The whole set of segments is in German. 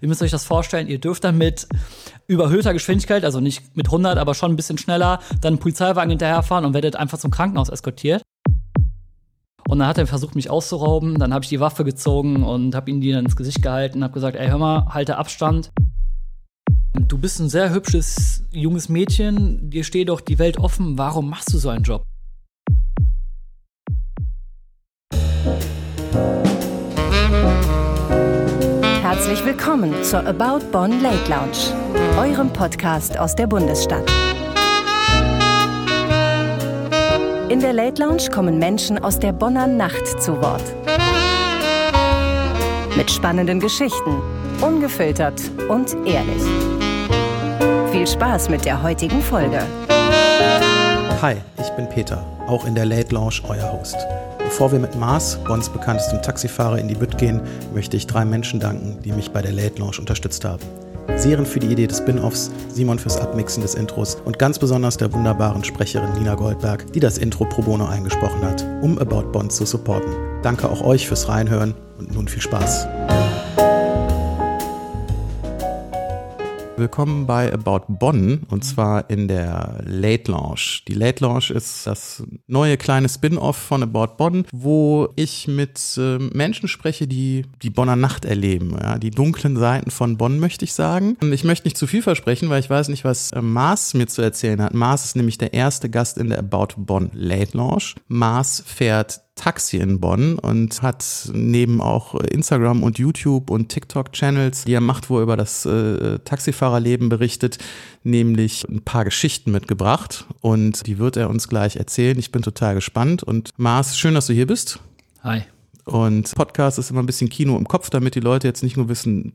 Ihr müsst euch das vorstellen, ihr dürft dann mit überhöhter Geschwindigkeit, also nicht mit 100, aber schon ein bisschen schneller, dann einen Polizeiwagen hinterherfahren und werdet einfach zum Krankenhaus eskortiert. Und dann hat er versucht, mich auszurauben. Dann habe ich die Waffe gezogen und habe ihm die dann ins Gesicht gehalten und habe gesagt, ey, hör mal, halte Abstand. Du bist ein sehr hübsches junges Mädchen, dir steht doch die Welt offen, warum machst du so einen Job? Herzlich willkommen zur About Bonn Late Lounge, eurem Podcast aus der Bundesstadt. In der Late Lounge kommen Menschen aus der Bonner Nacht zu Wort. Mit spannenden Geschichten, ungefiltert und ehrlich. Viel Spaß mit der heutigen Folge. Hi, ich bin Peter, auch in der Late Lounge euer Host. Bevor wir mit Mars, Bonns bekanntestem Taxifahrer, in die Bütt gehen, möchte ich drei Menschen danken, die mich bei der Late Lounge unterstützt haben. Seren für die Idee des Spin-Offs, Simon fürs Abmixen des Intros und ganz besonders der wunderbaren Sprecherin Nina Goldberg, die das Intro pro bono eingesprochen hat, um About Bond zu supporten. Danke auch euch fürs Reinhören und nun viel Spaß. Willkommen bei About Bonn und zwar in der Late Lounge. Die Late Lounge ist das neue kleine Spin-off von About Bonn, wo ich mit äh, Menschen spreche, die die Bonner Nacht erleben. Ja, die dunklen Seiten von Bonn möchte ich sagen. Und ich möchte nicht zu viel versprechen, weil ich weiß nicht, was äh, Mars mir zu erzählen hat. Mars ist nämlich der erste Gast in der About Bonn Late Lounge. Mars fährt Taxi in Bonn und hat neben auch Instagram und YouTube und TikTok-Channels, die er macht, wo er über das äh, Taxifahrerleben berichtet, nämlich ein paar Geschichten mitgebracht und die wird er uns gleich erzählen. Ich bin total gespannt und Mars, schön, dass du hier bist. Hi. Und Podcast ist immer ein bisschen Kino im Kopf, damit die Leute jetzt nicht nur wissen,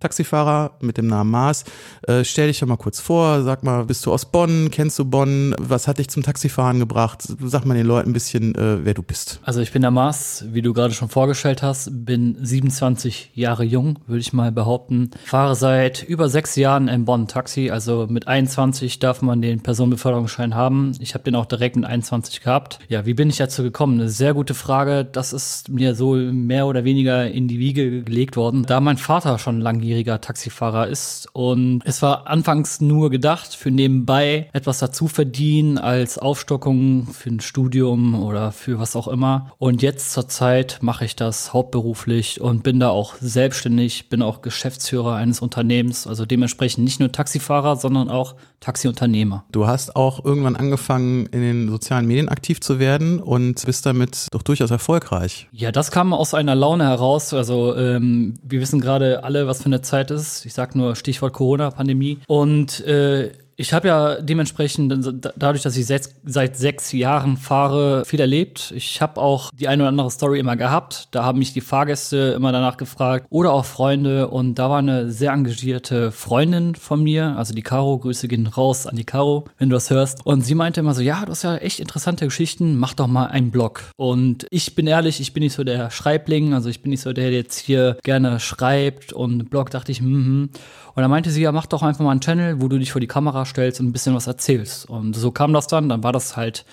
Taxifahrer mit dem Namen Mars. Äh, stell dich doch mal kurz vor, sag mal, bist du aus Bonn? Kennst du Bonn? Was hat dich zum Taxifahren gebracht? Sag mal den Leuten ein bisschen, äh, wer du bist. Also ich bin der Mars, wie du gerade schon vorgestellt hast, bin 27 Jahre jung, würde ich mal behaupten. Fahre seit über sechs Jahren in Bonn Taxi, also mit 21 darf man den Personenbeförderungsschein haben. Ich habe den auch direkt mit 21 gehabt. Ja, wie bin ich dazu gekommen? Eine sehr gute Frage. Das ist mir so mehr oder weniger in die Wiege gelegt worden, da mein Vater schon langjähriger Taxifahrer ist. Und es war anfangs nur gedacht, für nebenbei etwas dazu verdienen als Aufstockung für ein Studium oder für was auch immer. Und jetzt zur Zeit mache ich das hauptberuflich und bin da auch selbstständig, bin auch Geschäftsführer eines Unternehmens, also dementsprechend nicht nur Taxifahrer, sondern auch Taxiunternehmer. Du hast auch irgendwann angefangen, in den sozialen Medien aktiv zu werden und bist damit doch durchaus erfolgreich. Ja, das kam aus einer Laune heraus. Also ähm, wir wissen gerade alle, was für eine Zeit ist. Ich sag nur Stichwort Corona-Pandemie. Und äh, ich habe ja dementsprechend, dadurch, dass ich seit, seit sechs Jahren fahre, viel erlebt. Ich habe auch die eine oder andere Story immer gehabt. Da haben mich die Fahrgäste immer danach gefragt oder auch Freunde. Und da war eine sehr engagierte Freundin von mir, also die Caro. Grüße gehen raus an die Caro, wenn du das hörst. Und sie meinte immer so: Ja, du hast ja echt interessante Geschichten. Mach doch mal einen Blog. Und ich bin ehrlich, ich bin nicht so der Schreibling. Also ich bin nicht so der, der jetzt hier gerne schreibt. Und Blog dachte ich, mhm. Mm und dann meinte sie, ja, mach doch einfach mal einen Channel, wo du dich vor die Kamera stellst und ein bisschen was erzählst. Und so kam das dann. Dann war das halt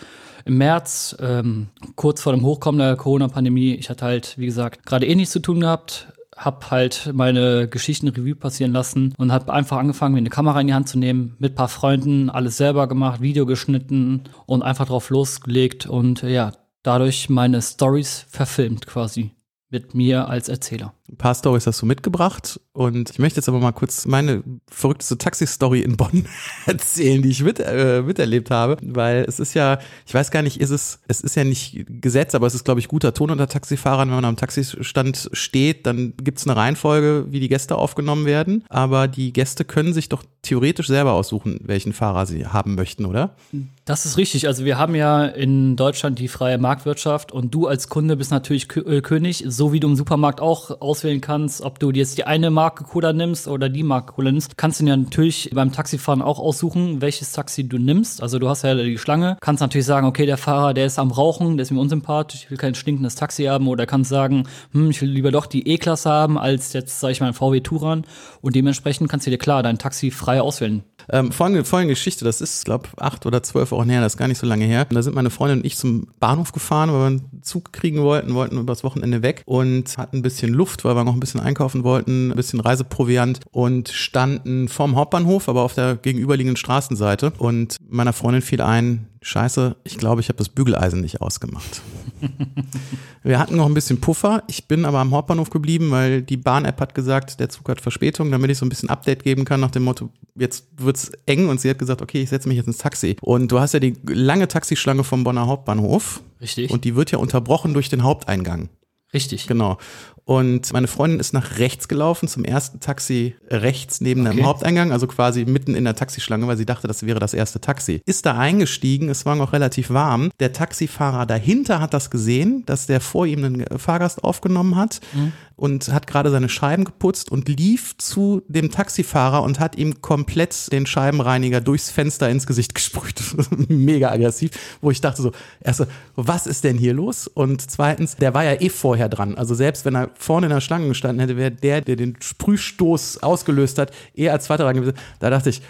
im März, ähm, kurz vor dem Hochkommen der Corona-Pandemie. Ich hatte halt, wie gesagt, gerade eh nichts zu tun gehabt, hab halt meine Geschichten Revue passieren lassen und hab einfach angefangen, mir eine Kamera in die Hand zu nehmen, mit paar Freunden, alles selber gemacht, Video geschnitten und einfach drauf losgelegt und ja, dadurch meine Stories verfilmt quasi mit mir als Erzähler. Ein paar Stories hast du mitgebracht und ich möchte jetzt aber mal kurz meine verrückteste Taxi-Story in Bonn erzählen, die ich mit, äh, miterlebt habe, weil es ist ja, ich weiß gar nicht, ist es, es ist ja nicht Gesetz, aber es ist, glaube ich, guter Ton unter Taxifahrern. Wenn man am Taxistand steht, dann gibt es eine Reihenfolge, wie die Gäste aufgenommen werden, aber die Gäste können sich doch theoretisch selber aussuchen, welchen Fahrer sie haben möchten, oder? Das ist richtig. Also wir haben ja in Deutschland die freie Marktwirtschaft und du als Kunde bist natürlich äh, König, so wie du im Supermarkt auch aus auswählen kannst, ob du jetzt die eine Marke Cola nimmst oder die Marke Cola nimmst, kannst du dir natürlich beim Taxifahren auch aussuchen, welches Taxi du nimmst. Also du hast ja die Schlange, kannst natürlich sagen, okay, der Fahrer, der ist am Rauchen, der ist mir unsympathisch, ich will kein stinkendes Taxi haben oder kannst sagen, hm, ich will lieber doch die E-Klasse haben als jetzt, sag ich mal, ein VW Touran und dementsprechend kannst du dir klar dein Taxi frei auswählen. Ähm, folgende, folgende Geschichte, das ist, glaube acht oder zwölf Wochen her, das ist gar nicht so lange her. Und da sind meine Freundin und ich zum Bahnhof gefahren, weil wir einen Zug kriegen wollten, wollten übers Wochenende weg und hatten ein bisschen Luft gebucht, weil wir noch ein bisschen einkaufen wollten, ein bisschen Reiseproviant und standen vorm Hauptbahnhof, aber auf der gegenüberliegenden Straßenseite. Und meiner Freundin fiel ein, Scheiße, ich glaube, ich habe das Bügeleisen nicht ausgemacht. Wir hatten noch ein bisschen Puffer. Ich bin aber am Hauptbahnhof geblieben, weil die Bahn-App hat gesagt, der Zug hat Verspätung, damit ich so ein bisschen Update geben kann nach dem Motto, jetzt wird's eng und sie hat gesagt, okay, ich setze mich jetzt ins Taxi. Und du hast ja die lange Taxischlange vom Bonner Hauptbahnhof. Richtig. Und die wird ja unterbrochen durch den Haupteingang. Richtig. Genau. Und meine Freundin ist nach rechts gelaufen, zum ersten Taxi rechts neben Okay. dem Haupteingang, also quasi mitten in der Taxischlange, weil sie dachte, das wäre das erste Taxi. Ist da eingestiegen, es war noch relativ warm. Der Taxifahrer dahinter hat das gesehen, dass der vor ihm einen Fahrgast aufgenommen hat und hat gerade seine Scheiben geputzt und lief zu dem Taxifahrer und hat ihm komplett den Scheibenreiniger durchs Fenster ins Gesicht gesprüht. Mega aggressiv, wo ich dachte so, erst so, was ist denn hier los? Und zweitens, der war ja eh vorher dran. Also selbst wenn er vorne in der Schlange gestanden hätte, wäre der, der den Sprühstoß ausgelöst hat, eher als zweiter dran gewesen. Da dachte ich,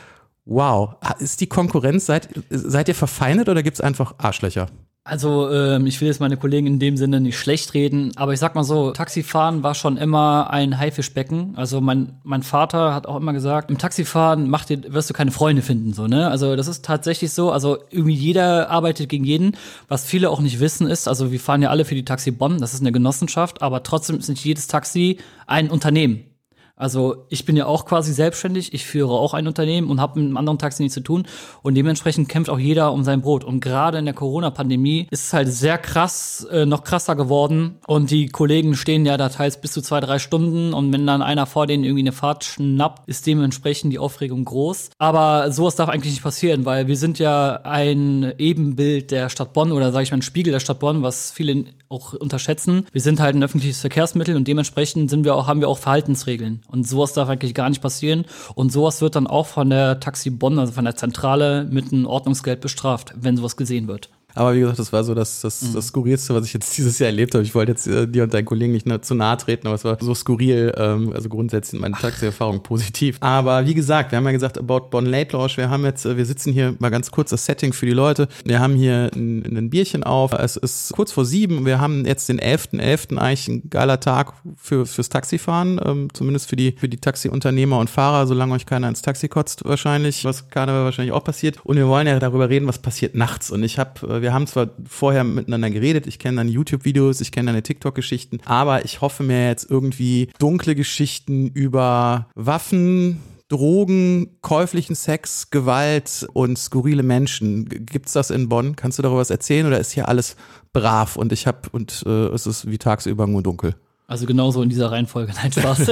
wow, ist die Konkurrenz, seid, seid ihr verfeindet oder gibt's einfach Arschlöcher? Also, ähm, ich will jetzt meine Kollegen in dem Sinne nicht schlecht reden, aber ich sag mal so, Taxifahren war schon immer ein Haifischbecken. Also mein, mein Vater hat auch immer gesagt, im Taxifahren macht dir, wirst du keine Freunde finden, so, ne? Also das ist tatsächlich so. Also irgendwie jeder arbeitet gegen jeden. Was viele auch nicht wissen ist, also wir fahren ja alle für die Taxi Bonn, das ist eine Genossenschaft, aber trotzdem ist nicht jedes Taxi ein Unternehmen. Also ich bin ja auch quasi selbstständig, ich führe auch ein Unternehmen und habe mit einem anderen Taxi nichts zu tun und dementsprechend kämpft auch jeder um sein Brot. Und gerade in der Corona-Pandemie ist es halt sehr krass, äh, noch krasser geworden und die Kollegen stehen ja da teils bis zu zwei, drei Stunden und wenn dann einer vor denen irgendwie eine Fahrt schnappt, ist dementsprechend die Aufregung groß. Aber sowas darf eigentlich nicht passieren, weil wir sind ja ein Ebenbild der Stadt Bonn oder sage ich mal ein Spiegel der Stadt Bonn, was viele auch unterschätzen. Wir sind halt ein öffentliches Verkehrsmittel und dementsprechend sind wir auch, haben wir auch Verhaltensregeln. Und sowas darf eigentlich gar nicht passieren. Und sowas wird dann auch von der Taxi Bonn, also von der Zentrale, mit einem Ordnungsgeld bestraft, wenn sowas gesehen wird. Aber wie gesagt, das war so das, das, Mhm. das Skurrilste, was ich jetzt dieses Jahr erlebt habe. Ich wollte jetzt äh, dir und deinen Kollegen nicht zu nahe treten, aber es war so skurril. Ähm, also grundsätzlich meine Taxi-Erfahrungen positiv. Aber wie gesagt, wir haben ja gesagt, About Bonn Late Launch. Wir haben jetzt, äh, wir sitzen hier mal ganz kurz das Setting für die Leute. Wir haben hier ein, ein Bierchen auf. Es ist kurz vor sieben. Wir haben jetzt den 11.11. eigentlich ein geiler Tag für, fürs Taxifahren. Ähm, zumindest für die, für die Taxiunternehmer und Fahrer, solange euch keiner ins Taxi kotzt wahrscheinlich, was Karneval wahrscheinlich auch passiert. Und wir wollen ja darüber reden, was passiert nachts. Und ich habe, wir haben zwar vorher miteinander geredet, ich kenne deine YouTube-Videos, ich kenne deine TikTok-Geschichten, aber ich hoffe mir jetzt irgendwie dunkle Geschichten über Waffen, Drogen, käuflichen Sex, Gewalt und skurrile Menschen. Gibt's das in Bonn? Kannst du darüber was erzählen oder ist hier alles brav und ich habe und äh, es ist wie tagsüber nur dunkel? Also genauso in dieser Reihenfolge. Nein, Spaß.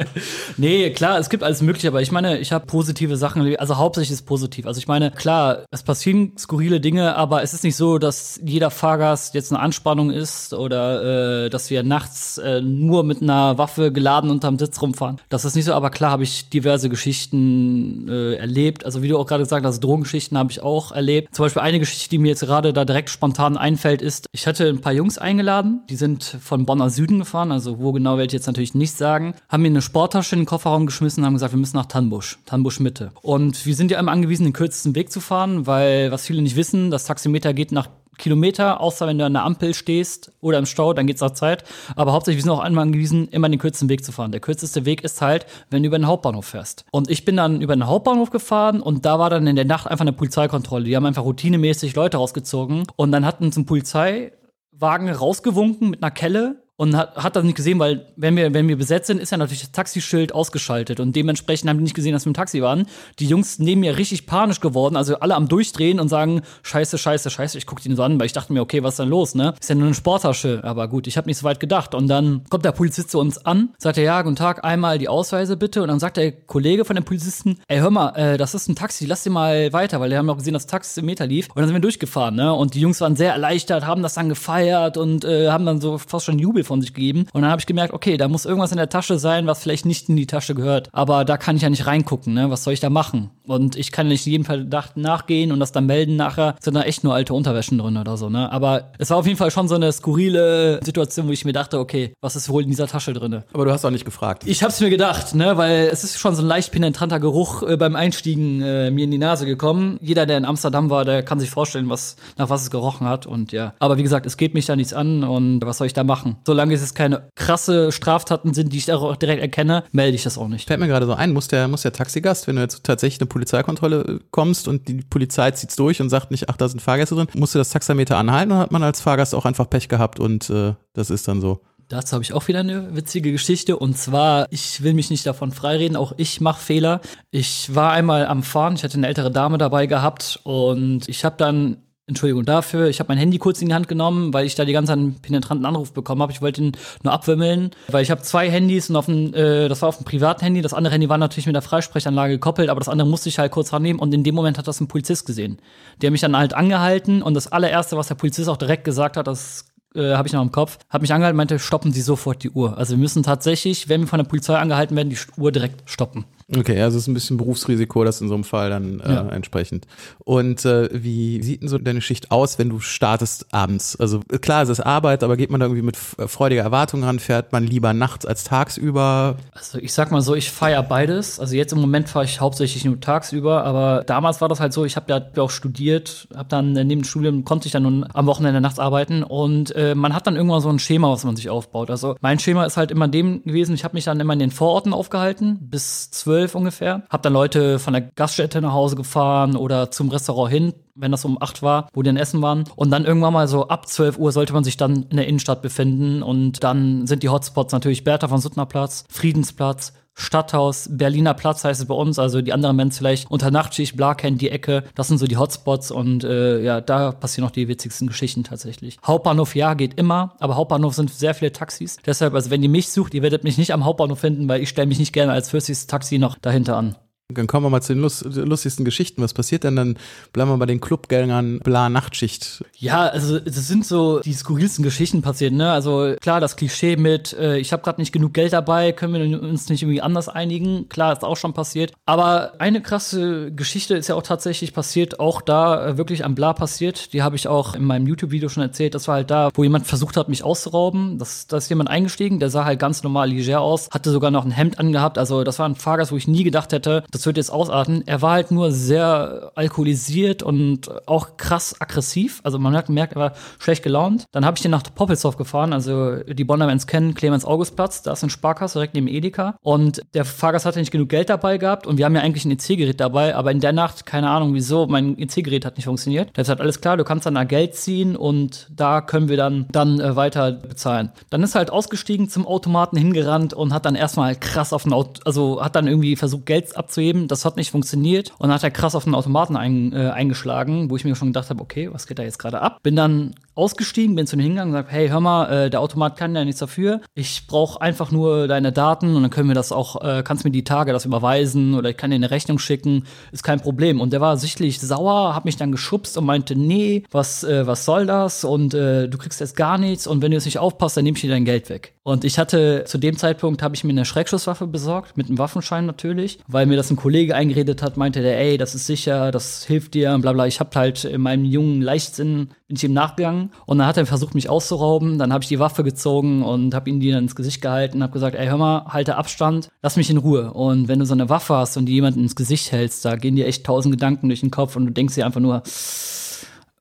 nee, klar, es gibt alles Mögliche, aber ich meine, ich habe positive Sachen, erlebt. also hauptsächlich ist positiv. Also ich meine, klar, es passieren skurrile Dinge, aber es ist nicht so, dass jeder Fahrgast jetzt eine Anspannung ist oder äh, dass wir nachts äh, nur mit einer Waffe geladen unterm Sitz rumfahren. Das ist nicht so, aber klar habe ich diverse Geschichten äh, erlebt. Also wie du auch gerade gesagt hast, Drogengeschichten habe ich auch erlebt. Zum Beispiel eine Geschichte, die mir jetzt gerade da direkt spontan einfällt, ist, ich hatte ein paar Jungs eingeladen, die sind von Bonner Süden gefahren, also wo genau werde ich jetzt natürlich nicht sagen, haben mir eine Sporttasche in den Kofferraum geschmissen und haben gesagt, wir müssen nach Tannbusch, Tannbusch Mitte. Und wir sind ja immer angewiesen, den kürzesten Weg zu fahren, weil, was viele nicht wissen, das Taximeter geht nach Kilometer, außer wenn du an der Ampel stehst oder im Stau, dann geht's nach Zeit. Aber hauptsächlich, wir sind auch einmal angewiesen, immer den kürzesten Weg zu fahren. Der kürzeste Weg ist halt, wenn du über den Hauptbahnhof fährst. Und ich bin dann über den Hauptbahnhof gefahren und da war dann in der Nacht einfach eine Polizeikontrolle. Die haben einfach routinemäßig Leute rausgezogen und dann hat uns ein Polizeiwagen rausgewunken mit einer Kelle und hat, hat das nicht gesehen, weil wenn wir, wenn wir besetzt sind, ist ja natürlich das Taxischild ausgeschaltet und dementsprechend haben die nicht gesehen, dass wir im Taxi waren. Die Jungs neben mir richtig panisch geworden, also alle am Durchdrehen und sagen, scheiße, scheiße, scheiße. Ich guck die so an, weil ich dachte mir, okay, was ist denn los, ne? Ist ja nur eine Sporttasche, aber gut, ich habe nicht so weit gedacht. Und dann kommt der Polizist zu uns an, sagt er, ja, guten Tag, einmal die Ausweise bitte. Und dann sagt der Kollege von den Polizisten, ey, hör mal, äh, das ist ein Taxi, lass den mal weiter, weil die haben auch gesehen, dass das Taxi im Meter lief. Und dann sind wir durchgefahren, ne? Und die Jungs waren sehr erleichtert, haben das dann gefeiert und äh, haben dann so fast schon Jubel von sich gegeben. Und dann habe ich gemerkt, okay, da muss irgendwas in der Tasche sein, was vielleicht nicht in die Tasche gehört. Aber da kann ich ja nicht reingucken, ne? Was soll ich da machen? Und ich kann nicht jedem Verdacht nachgehen und das dann melden nachher, sind da echt nur alte Unterwäschen drin oder so, ne? Aber es war auf jeden Fall schon so eine skurrile Situation, wo ich mir dachte, okay, was ist wohl in dieser Tasche drin? Aber du hast auch nicht gefragt. Ich hab's mir gedacht, ne, weil es ist schon so ein leicht penetranter Geruch äh, beim Einstiegen äh, mir in die Nase gekommen. Jeder, der in Amsterdam war, der kann sich vorstellen, was nach was es gerochen hat und ja. Aber wie gesagt, es geht mich da nichts an und was soll ich da machen? Solange es keine krasse Straftaten sind, die ich auch direkt erkenne, melde ich das auch nicht. Fällt mir gerade so ein, muss der, muss der Taxigast, wenn du jetzt tatsächlich eine Polizeikontrolle äh, kommst und die Polizei zieht's durch und sagt nicht, ach, da sind Fahrgäste drin, musst du das Taxameter anhalten oder hat man als Fahrgast auch einfach Pech gehabt und äh, das ist dann so? Dazu habe ich auch wieder eine witzige Geschichte. Und zwar, ich will mich nicht davon freireden, auch ich mache Fehler. Ich war einmal am Fahren, ich hatte eine ältere Dame dabei gehabt und ich habe dann Entschuldigung dafür. Ich habe mein Handy kurz in die Hand genommen, weil ich da die ganze Zeit einen penetranten Anruf bekommen habe. Ich wollte ihn nur abwimmeln, weil ich habe zwei Handys und auf dem, äh, das war auf dem privaten Handy. Das andere Handy war natürlich mit der Freisprechanlage gekoppelt, aber das andere musste ich halt kurz rannehmen und in dem Moment hat das ein Polizist gesehen. Der mich dann halt angehalten und das allererste, was der Polizist auch direkt gesagt hat, das äh, habe ich noch im Kopf, hat mich angehalten, meinte, stoppen Sie sofort die Uhr. Also wir müssen tatsächlich, wenn wir von der Polizei angehalten werden, die Uhr direkt stoppen. Okay, also es ist ein bisschen Berufsrisiko, das in so einem Fall dann äh, ja. entsprechend. Und äh, wie sieht denn so deine Schicht aus, wenn du startest abends? Also klar, es ist Arbeit, aber geht man da irgendwie mit freudiger Erwartung ran? Fährt man lieber nachts als tagsüber? Also ich sag mal so, ich feiere beides. Also jetzt im Moment fahre ich hauptsächlich nur tagsüber, aber damals war das halt so, ich habe ja auch studiert, habe dann neben dem Studium konnte ich dann am Wochenende nachts arbeiten und äh, man hat dann irgendwann so ein Schema, was man sich aufbaut. Also mein Schema ist halt immer dem gewesen, ich habe mich dann immer in den Vororten aufgehalten bis zwölf zwölf ungefähr. Hab dann Leute von der Gaststätte nach Hause gefahren oder zum Restaurant hin, wenn das um acht war, wo die dann essen waren. Und dann irgendwann mal so ab 12 Uhr sollte man sich dann in der Innenstadt befinden. Und dann sind die Hotspots natürlich Bertha von Suttner Platz, Friedensplatz, Stadthaus, Berliner Platz heißt es bei uns, also die anderen Bands vielleicht unter Nachtschicht, Blaken, die Ecke, das sind so die Hotspots und äh, ja, da passieren noch die witzigsten Geschichten tatsächlich. Hauptbahnhof, ja, geht immer, aber Hauptbahnhof sind sehr viele Taxis. Deshalb, also wenn ihr mich sucht, ihr werdet mich nicht am Hauptbahnhof finden, weil ich stelle mich nicht gerne als fürstes Taxi noch dahinter an. Dann kommen wir mal zu den lust lustigsten Geschichten. Was passiert denn dann? Bleiben wir bei den Clubgängern, bla Nachtschicht. Ja, also es sind so die skurrilsten Geschichten passiert, ne? Also klar, das Klischee mit, äh, ich habe gerade nicht genug Geld dabei, können wir uns nicht irgendwie anders einigen? Klar, ist auch schon passiert. Aber eine krasse Geschichte ist ja auch tatsächlich passiert, auch da äh, wirklich am Bla passiert. Die habe ich auch in meinem YouTube-Video schon erzählt. Das war halt da, wo jemand versucht hat, mich auszurauben. Das, da ist jemand eingestiegen, der sah halt ganz normal leger aus, hatte sogar noch ein Hemd angehabt. Also das war ein Fahrgast, wo ich nie gedacht hätte, das wird jetzt ausarten. Er war halt nur sehr alkoholisiert und auch krass aggressiv. Also man merkt, merkt er war schlecht gelaunt. Dann habe ich den nach Poppelsdorf gefahren. Also die Bonnermans kennen Clemens Augustplatz. Da ist ein Sparkasse direkt neben Edeka. Und der Fahrgast hatte nicht genug Geld dabei gehabt. Und wir haben ja eigentlich ein EC-Gerät dabei. Aber in der Nacht, keine Ahnung wieso, mein EC-Gerät hat nicht funktioniert. Da ist halt alles klar, du kannst dann da Geld ziehen und da können wir dann, dann äh, weiter bezahlen. Dann ist er halt ausgestiegen zum Automaten hingerannt und hat dann erstmal krass auf den Auto, also hat dann irgendwie versucht, Geld abzuheben. Das hat nicht funktioniert und dann hat er krass auf den Automaten ein, äh, eingeschlagen, wo ich mir schon gedacht habe, okay, was geht da jetzt gerade ab? Bin dann ausgestiegen, bin zu dem hingegangen und gesagt, hey, hör mal, äh, der Automat kann ja nichts dafür. Ich brauche einfach nur deine Daten und dann können wir das auch, äh, kannst mir die Tage das überweisen oder ich kann dir eine Rechnung schicken, ist kein Problem. Und der war sichtlich sauer, hat mich dann geschubst und meinte, nee, was, äh, was soll das? Und äh, du kriegst jetzt gar nichts und wenn du jetzt nicht aufpasst, dann nehme ich dir dein Geld weg. Und ich hatte zu dem Zeitpunkt habe ich mir eine Schreckschusswaffe besorgt, mit einem Waffenschein natürlich, weil mir das ein Kollege eingeredet hat, meinte der, ey, das ist sicher, das hilft dir bla bla. Ich habe halt in meinem jungen Leichtsinn bin ich ihm nachgegangen und dann hat er versucht, mich auszurauben. Dann habe ich die Waffe gezogen und habe ihm die dann ins Gesicht gehalten und habe gesagt, ey, hör mal, halte Abstand, lass mich in Ruhe. Und wenn du so eine Waffe hast und die jemanden ins Gesicht hältst, da gehen dir echt tausend Gedanken durch den Kopf und du denkst dir einfach nur,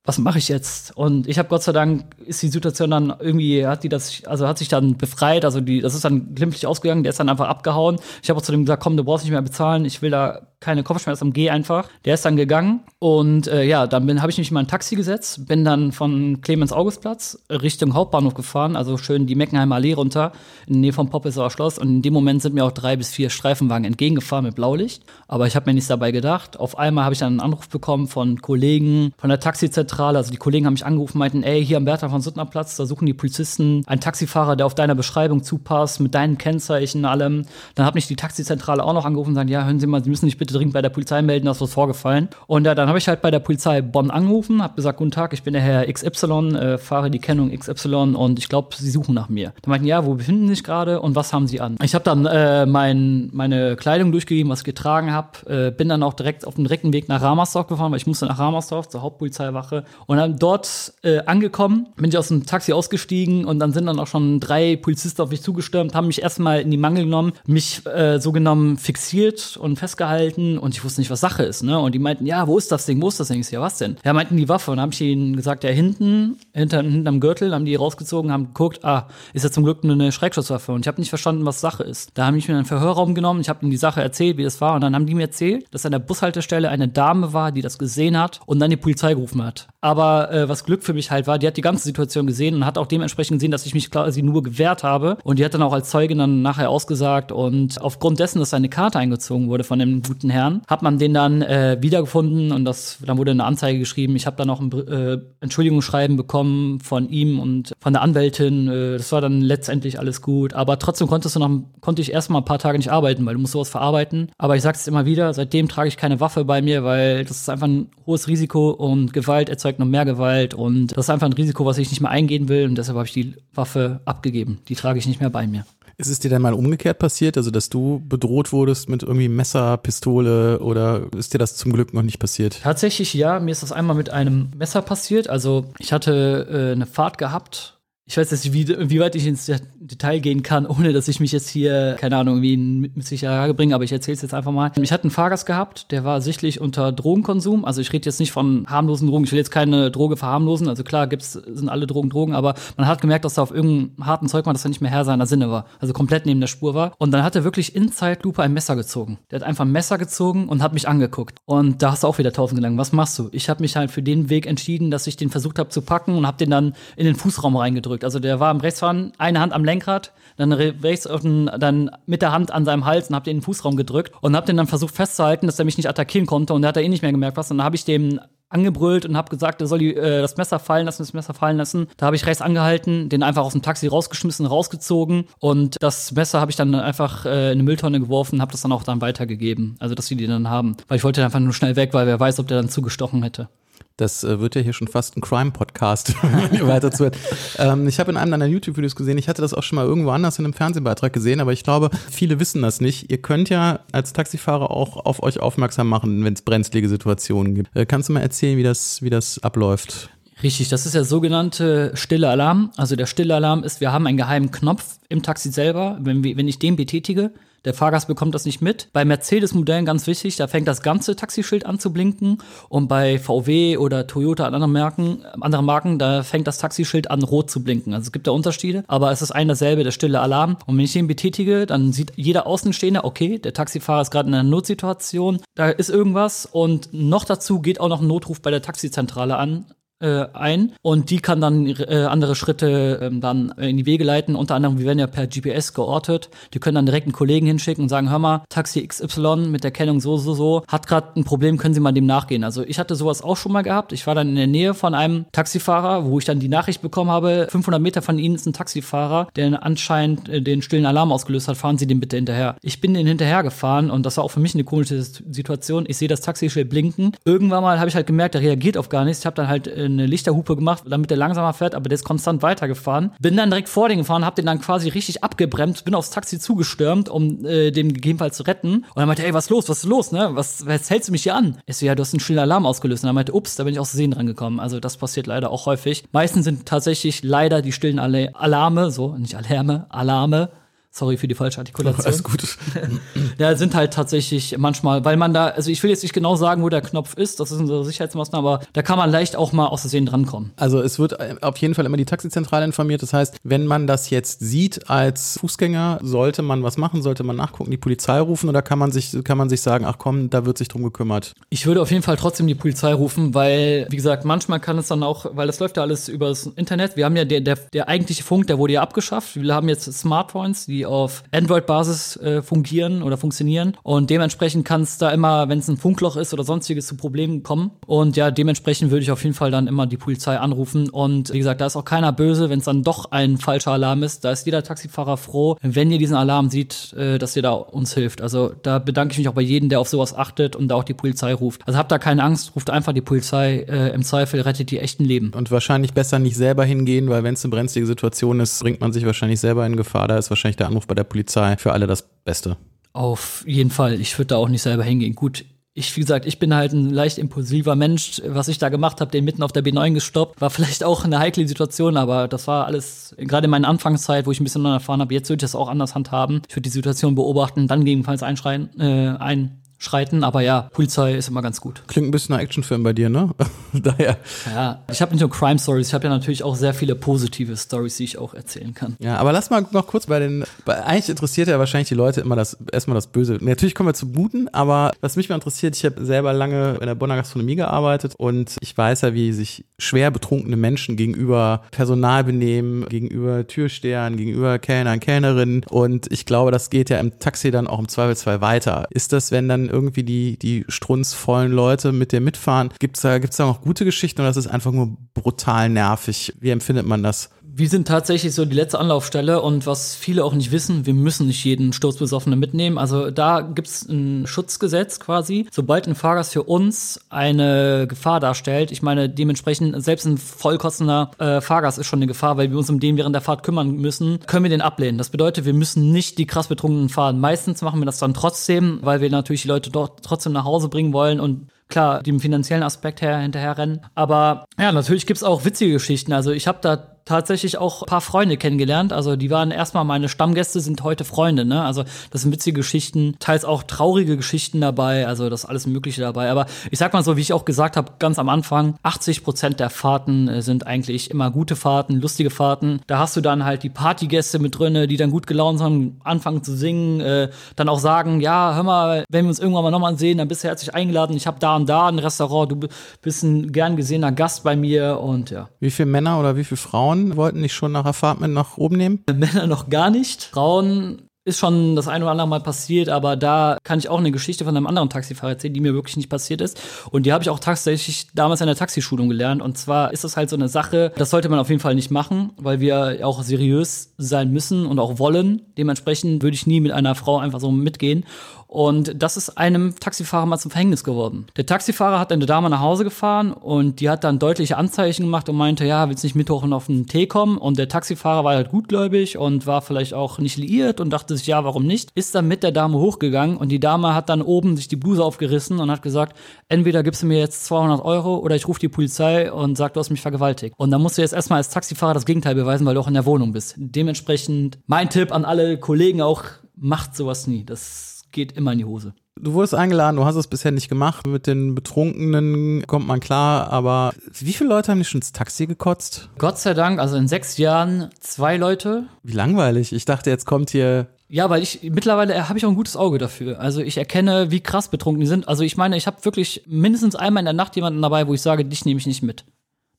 was mache ich jetzt? Und ich habe Gott sei Dank ist die Situation dann irgendwie hat die das also hat sich dann befreit, also die das ist dann glimpflich ausgegangen, der ist dann einfach abgehauen. Ich habe auch zu dem gesagt, komm, du brauchst nicht mehr bezahlen, ich will da keine Kopfschmerzen, geh einfach. Der ist dann gegangen und äh, ja, dann habe ich mich in mein Taxi gesetzt, bin dann von Clemens Augustplatz Richtung Hauptbahnhof gefahren, also schön die Meckenheimer Allee runter, in der Nähe vom Poppelsauer Schloss und in dem Moment sind mir auch drei bis vier Streifenwagen entgegengefahren mit Blaulicht, aber ich habe mir nichts dabei gedacht. Auf einmal habe ich dann einen Anruf bekommen von Kollegen von der Taxizentrale, also die Kollegen haben mich angerufen, meinten, ey, hier am Bertha von Suttner Platz, da suchen die Polizisten einen Taxifahrer, der auf deiner Beschreibung zupasst, mit deinen Kennzeichen allem. Dann hat mich die Taxizentrale auch noch angerufen und gesagt, ja, hören Sie mal, Sie müssen nicht bitte bitte dringend bei der Polizei melden, dass was vorgefallen. Und ja, dann habe ich halt bei der Polizei Bonn angerufen, habe gesagt, guten Tag, ich bin der Herr XY, äh, fahre die Kennung XY und ich glaube, Sie suchen nach mir. Die meinten, ja, wo befinden Sie sich gerade und was haben Sie an? Ich habe dann äh, mein, meine Kleidung durchgegeben, was ich getragen habe, äh, bin dann auch direkt auf dem direkten Weg nach Ramersdorf gefahren, weil ich musste nach Ramersdorf zur Hauptpolizeiwache und dann dort äh, angekommen, bin ich aus dem Taxi ausgestiegen und dann sind dann auch schon drei Polizisten auf mich zugestürmt, haben mich erstmal in die Mangel genommen, mich äh, so genommen fixiert und festgehalten und ich wusste nicht, was Sache ist, ne? Und die meinten, ja, wo ist das Ding, wo ist das Ding? Ich so, ja, was denn? Ja, meinten die Waffe und dann habe ich ihnen gesagt, ja, hinten, hinter, hinterm Gürtel, haben die rausgezogen, haben geguckt, ah, ist ja zum Glück nur eine Schreckschusswaffe und ich habe nicht verstanden, was Sache ist. Da haben ich mir einen Verhörraum genommen, ich habe ihnen die Sache erzählt, wie das war und dann haben die mir erzählt, dass an der Bushaltestelle eine Dame war, die das gesehen hat und dann die Polizei gerufen hat. Aber äh, was Glück für mich halt war, die hat die ganze Situation gesehen und hat auch dementsprechend gesehen, dass ich mich quasi nur gewehrt habe und die hat dann auch als Zeugin dann nachher ausgesagt und aufgrund dessen, dass seine Karte eingezogen wurde von dem guten Herrn, hat man den dann äh, wiedergefunden und das dann wurde eine Anzeige geschrieben. Ich habe dann auch ein äh, Entschuldigungsschreiben bekommen von ihm und von der Anwältin. Äh, das war dann letztendlich alles gut, aber trotzdem konntest du noch, konnte ich erstmal ein paar Tage nicht arbeiten, weil du musst sowas verarbeiten. Aber ich sag's immer wieder, seitdem trage ich keine Waffe bei mir, weil das ist einfach ein hohes Risiko und Gewalt erzeugt noch mehr Gewalt und das ist einfach ein Risiko, was ich nicht mehr eingehen will und deshalb habe ich die Waffe abgegeben. Die trage ich nicht mehr bei mir. Ist es dir denn mal umgekehrt passiert, also dass du bedroht wurdest mit irgendwie Messer, Pistole oder ist dir das zum Glück noch nicht passiert? Tatsächlich ja, mir ist das einmal mit einem Messer passiert. Also ich hatte äh, eine Fahrt gehabt ich weiß jetzt, wie, wie weit ich ins Detail gehen kann, ohne dass ich mich jetzt hier, keine Ahnung, irgendwie mit, Sicherheit bringe, aber ich erzähle es jetzt einfach mal. Ich hatte einen Fahrgast gehabt, der war sichtlich unter Drogenkonsum. Also ich rede jetzt nicht von harmlosen Drogen, ich will jetzt keine Droge verharmlosen. Also klar gibt's, sind alle Drogen Drogen, aber man hat gemerkt, dass er auf irgendeinem harten Zeug war, dass er nicht mehr Herr seiner Sinne war. Also komplett neben der Spur war. Und dann hat er wirklich in Zeitlupe ein Messer gezogen. Der hat einfach ein Messer gezogen und hat mich angeguckt. Und da hast du auch wieder tausend Gedanken. Was machst du? Ich habe mich halt für den Weg entschieden, dass ich den versucht habe zu packen und habe den dann in den Fußraum reingedrückt gedrückt. Also der war am Rechtsfahren, eine Hand am Lenkrad, dann rechts auf den, dann mit der Hand an seinem Hals und hab den in den Fußraum gedrückt und hab den dann versucht festzuhalten, dass er mich nicht attackieren konnte und der hat da eh nicht mehr gemerkt was. Und dann habe ich dem angebrüllt und habe gesagt, er soll die, äh, das Messer fallen lassen, das Messer fallen lassen. Da habe ich rechts angehalten, den einfach aus dem Taxi rausgeschmissen, rausgezogen und das Messer habe ich dann einfach äh, in eine Mülltonne geworfen, habe das dann auch dann weitergegeben, also dass sie die dann haben, weil ich wollte einfach nur schnell weg, weil wer weiß, ob der dann zugestochen hätte. Das äh, wird ja hier schon fast ein Crime-Podcast, weiter zu ähm, Ich habe in einem deiner YouTube-Videos gesehen, ich hatte das auch schon mal irgendwo anders in einem Fernsehbeitrag gesehen, aber ich glaube, viele wissen das nicht. Ihr könnt ja als Taxifahrer auch auf euch aufmerksam machen, wenn es brenzlige Situationen gibt. Äh, kannst du mal erzählen, wie das, wie das abläuft? Richtig, das ist der sogenannte stille Alarm. Also der stille Alarm ist, wir haben einen geheimen Knopf im Taxi selber. Wenn, wir, wenn ich den betätige, der Fahrgast bekommt das nicht mit. Bei Mercedes-Modellen ganz wichtig, da fängt das ganze Taxischild an zu blinken. Und bei VW oder Toyota und anderen Marken, anderen Marken, da fängt das Taxischild an, rot zu blinken. Also es gibt da Unterschiede, aber es ist ein dasselbe, der stille Alarm. Und wenn ich den betätige, dann sieht jeder Außenstehende, okay, der Taxifahrer ist gerade in einer Notsituation, da ist irgendwas. Und noch dazu geht auch noch ein Notruf bei der Taxizentrale an äh, ein und die kann dann äh, andere Schritte ähm, dann in die Wege leiten. Unter anderem, wir werden ja per GPS geortet. Die können dann direkt einen Kollegen hinschicken und sagen, hör mal, Taxi XY mit der Kennung so, so, so, hat gerade ein Problem, können Sie mal dem nachgehen. Also ich hatte sowas auch schon mal gehabt. Ich war dann in der Nähe von einem Taxifahrer, wo ich dann die Nachricht bekommen habe, 500 Meter von Ihnen ist ein Taxifahrer, der anscheinend äh, den stillen Alarm ausgelöst hat, fahren Sie dem bitte hinterher. Ich bin den hinterher gefahren und das war auch für mich eine komische Situation. Ich sehe das Taxischild blinken. Irgendwann mal habe ich halt gemerkt, der reagiert auf gar nichts. Ich habe dann halt äh, eine Lichterhupe gemacht, damit er langsamer fährt, aber der ist konstant weitergefahren. Bin dann direkt vor den gefahren, hab den dann quasi richtig abgebremst, bin aufs Taxi zugestürmt, um äh, den gegebenenfalls zu retten. Und er meinte, ey, was ist los, was ist los, ne? Was, was hältst du mich hier an? Ich so, ja, du hast einen schönen Alarm ausgelöst. Und er meinte, ups, da bin ich aus Versehen dran gekommen. Also das passiert leider auch häufig. Meistens sind tatsächlich leider die stillen Alarme, so, nicht Alarme, Alarme, Sorry für die falsche Artikulation. Alles gut. ja, sind halt tatsächlich manchmal, weil man da, also ich will jetzt nicht genau sagen, wo der Knopf ist, das ist eine Sicherheitsmaßnahme, aber da kann man leicht auch mal aus Versehen drankommen. Also es wird auf jeden Fall immer die Taxizentrale informiert. Das heißt, wenn man das jetzt sieht als Fußgänger, sollte man was machen, sollte man nachgucken, die Polizei rufen oder kann man sich, kann man sich sagen, ach komm, da wird sich drum gekümmert? Ich würde auf jeden Fall trotzdem die Polizei rufen, weil, wie gesagt, manchmal kann es dann auch, weil das läuft ja alles übers Internet. Wir haben ja der, der, der eigentliche Funk, der wurde ja abgeschafft. Wir haben jetzt Smartphones, die auf Android-Basis äh, fungieren oder funktionieren. Und dementsprechend kann es da immer, wenn es ein Funkloch ist oder sonstiges, zu Problemen kommen. Und ja, dementsprechend würde ich auf jeden Fall dann immer die Polizei anrufen. Und wie gesagt, da ist auch keiner böse, wenn es dann doch ein falscher Alarm ist. Da ist jeder Taxifahrer froh, wenn ihr diesen Alarm sieht, äh, dass ihr da uns hilft. Also da bedanke ich mich auch bei jedem, der auf sowas achtet und da auch die Polizei ruft. Also habt da keine Angst, ruft einfach die Polizei. Äh, Im Zweifel rettet die echten Leben. Und wahrscheinlich besser nicht selber hingehen, weil wenn es eine brenzlige Situation ist, bringt man sich wahrscheinlich selber in Gefahr. Da ist wahrscheinlich der Anruf bei der Polizei für alle das Beste. Auf jeden Fall. Ich würde da auch nicht selber hingehen. Gut, ich, wie gesagt, ich bin halt ein leicht impulsiver Mensch. Was ich da gemacht habe, den mitten auf der B9 gestoppt, war vielleicht auch eine heikle Situation, aber das war alles, gerade in meiner Anfangszeit, wo ich ein bisschen erfahren habe, jetzt würde ich das auch anders handhaben. Ich würde die Situation beobachten, dann gegebenenfalls einschreien, äh, ein schreiten. Aber ja, Polizei ist immer ganz gut. Klingt ein bisschen nach Actionfilm bei dir, ne? Daher. Ja, ich habe nicht nur Crime Stories, ich habe ja natürlich auch sehr viele positive Stories, die ich auch erzählen kann. Ja, aber lass mal noch kurz bei den. Bei, eigentlich interessiert ja wahrscheinlich die Leute immer das erstmal das Böse. Natürlich kommen wir zu Guten, aber was mich mal interessiert, ich habe selber lange in der Bonner Gastronomie gearbeitet und ich weiß ja, wie sich schwer betrunkene Menschen gegenüber Personal benehmen, gegenüber Türstehern, gegenüber Kellnern, Kellnerinnen. Und ich glaube, das geht ja im Taxi dann auch im Zweifelsfall weiter. Ist das, wenn dann irgendwie die, die strunzvollen Leute mit dir mitfahren. Gibt's da, gibt's da noch gute Geschichten oder ist es einfach nur brutal nervig? Wie empfindet man das? Wir sind tatsächlich so die letzte Anlaufstelle und was viele auch nicht wissen, wir müssen nicht jeden Sturzbesoffenen mitnehmen. Also da gibt's ein Schutzgesetz quasi. Sobald ein Fahrgast für uns eine Gefahr darstellt, ich meine dementsprechend selbst ein vollkostender äh, Fahrgast ist schon eine Gefahr, weil wir uns um den während der Fahrt kümmern müssen, können wir den ablehnen. Das bedeutet, wir müssen nicht die krass betrunkenen fahren. Meistens machen wir das dann trotzdem, weil wir natürlich die Leute dort trotzdem nach Hause bringen wollen und klar dem finanziellen Aspekt her hinterher rennen. Aber ja, natürlich gibt's auch witzige Geschichten. Also ich habe da tatsächlich auch ein paar Freunde kennengelernt. Also die waren erstmal meine Stammgäste, sind heute Freunde. Ne? Also das sind witzige Geschichten, teils auch traurige Geschichten dabei. Also das alles Mögliche dabei. Aber ich sag mal so, wie ich auch gesagt habe, ganz am Anfang, 80 Prozent der Fahrten äh, sind eigentlich immer gute Fahrten, lustige Fahrten. Da hast du dann halt die Partygäste mit drinne, die dann gut gelaunt sind, anfangen zu singen, äh, dann auch sagen, ja, hör mal, wenn wir uns irgendwann mal nochmal sehen, dann bist du herzlich eingeladen. Ich habe da und da ein Restaurant, du bist ein gern gesehener Gast bei mir und ja. Wie viele Männer oder wie viele Frauen wollten nicht schon nach Apartment nach oben nehmen? Männer noch gar nicht. Frauen ist schon das ein oder andere Mal passiert, aber da kann ich auch eine Geschichte von einem anderen Taxifahrer erzählen, die mir wirklich nicht passiert ist. Und die habe ich auch tatsächlich damals in der Taxischulung gelernt. Und zwar ist das halt so eine Sache, das sollte man auf jeden Fall nicht machen, weil wir auch seriös sein müssen und auch wollen. Dementsprechend würde ich nie mit einer Frau einfach so mitgehen. Und das ist einem Taxifahrer mal zum Verhängnis geworden. Der Taxifahrer hat eine Dame nach Hause gefahren und die hat dann deutliche Anzeichen gemacht und meinte, ja, willst nicht mit hoch und auf den Tee kommen? Und der Taxifahrer war halt gutgläubig und war vielleicht auch nicht liiert und dachte sich, ja, warum nicht? Ist dann mit der Dame hochgegangen und die Dame hat dann oben sich die Bluse aufgerissen und hat gesagt, entweder gibst du mir jetzt 200 Euro oder ich rufe die Polizei und sag, du hast mich vergewaltigt. Und dann musst du jetzt erstmal als Taxifahrer das Gegenteil beweisen, weil du auch in der Wohnung bist. Dementsprechend mein Tipp an alle Kollegen auch, macht sowas nie. Das geht immer in die Hose. Du wurdest eingeladen, du hast es bisher nicht gemacht. Mit den Betrunkenen kommt man klar, aber wie viele Leute haben dich schon ins Taxi gekotzt? Gott sei Dank, also in sechs Jahren zwei Leute. Wie langweilig. Ich dachte, jetzt kommt hier ja, weil ich mittlerweile habe ich auch ein gutes Auge dafür. Also ich erkenne, wie krass betrunken die sind. Also ich meine, ich habe wirklich mindestens einmal in der Nacht jemanden dabei, wo ich sage, dich nehme ich nicht mit.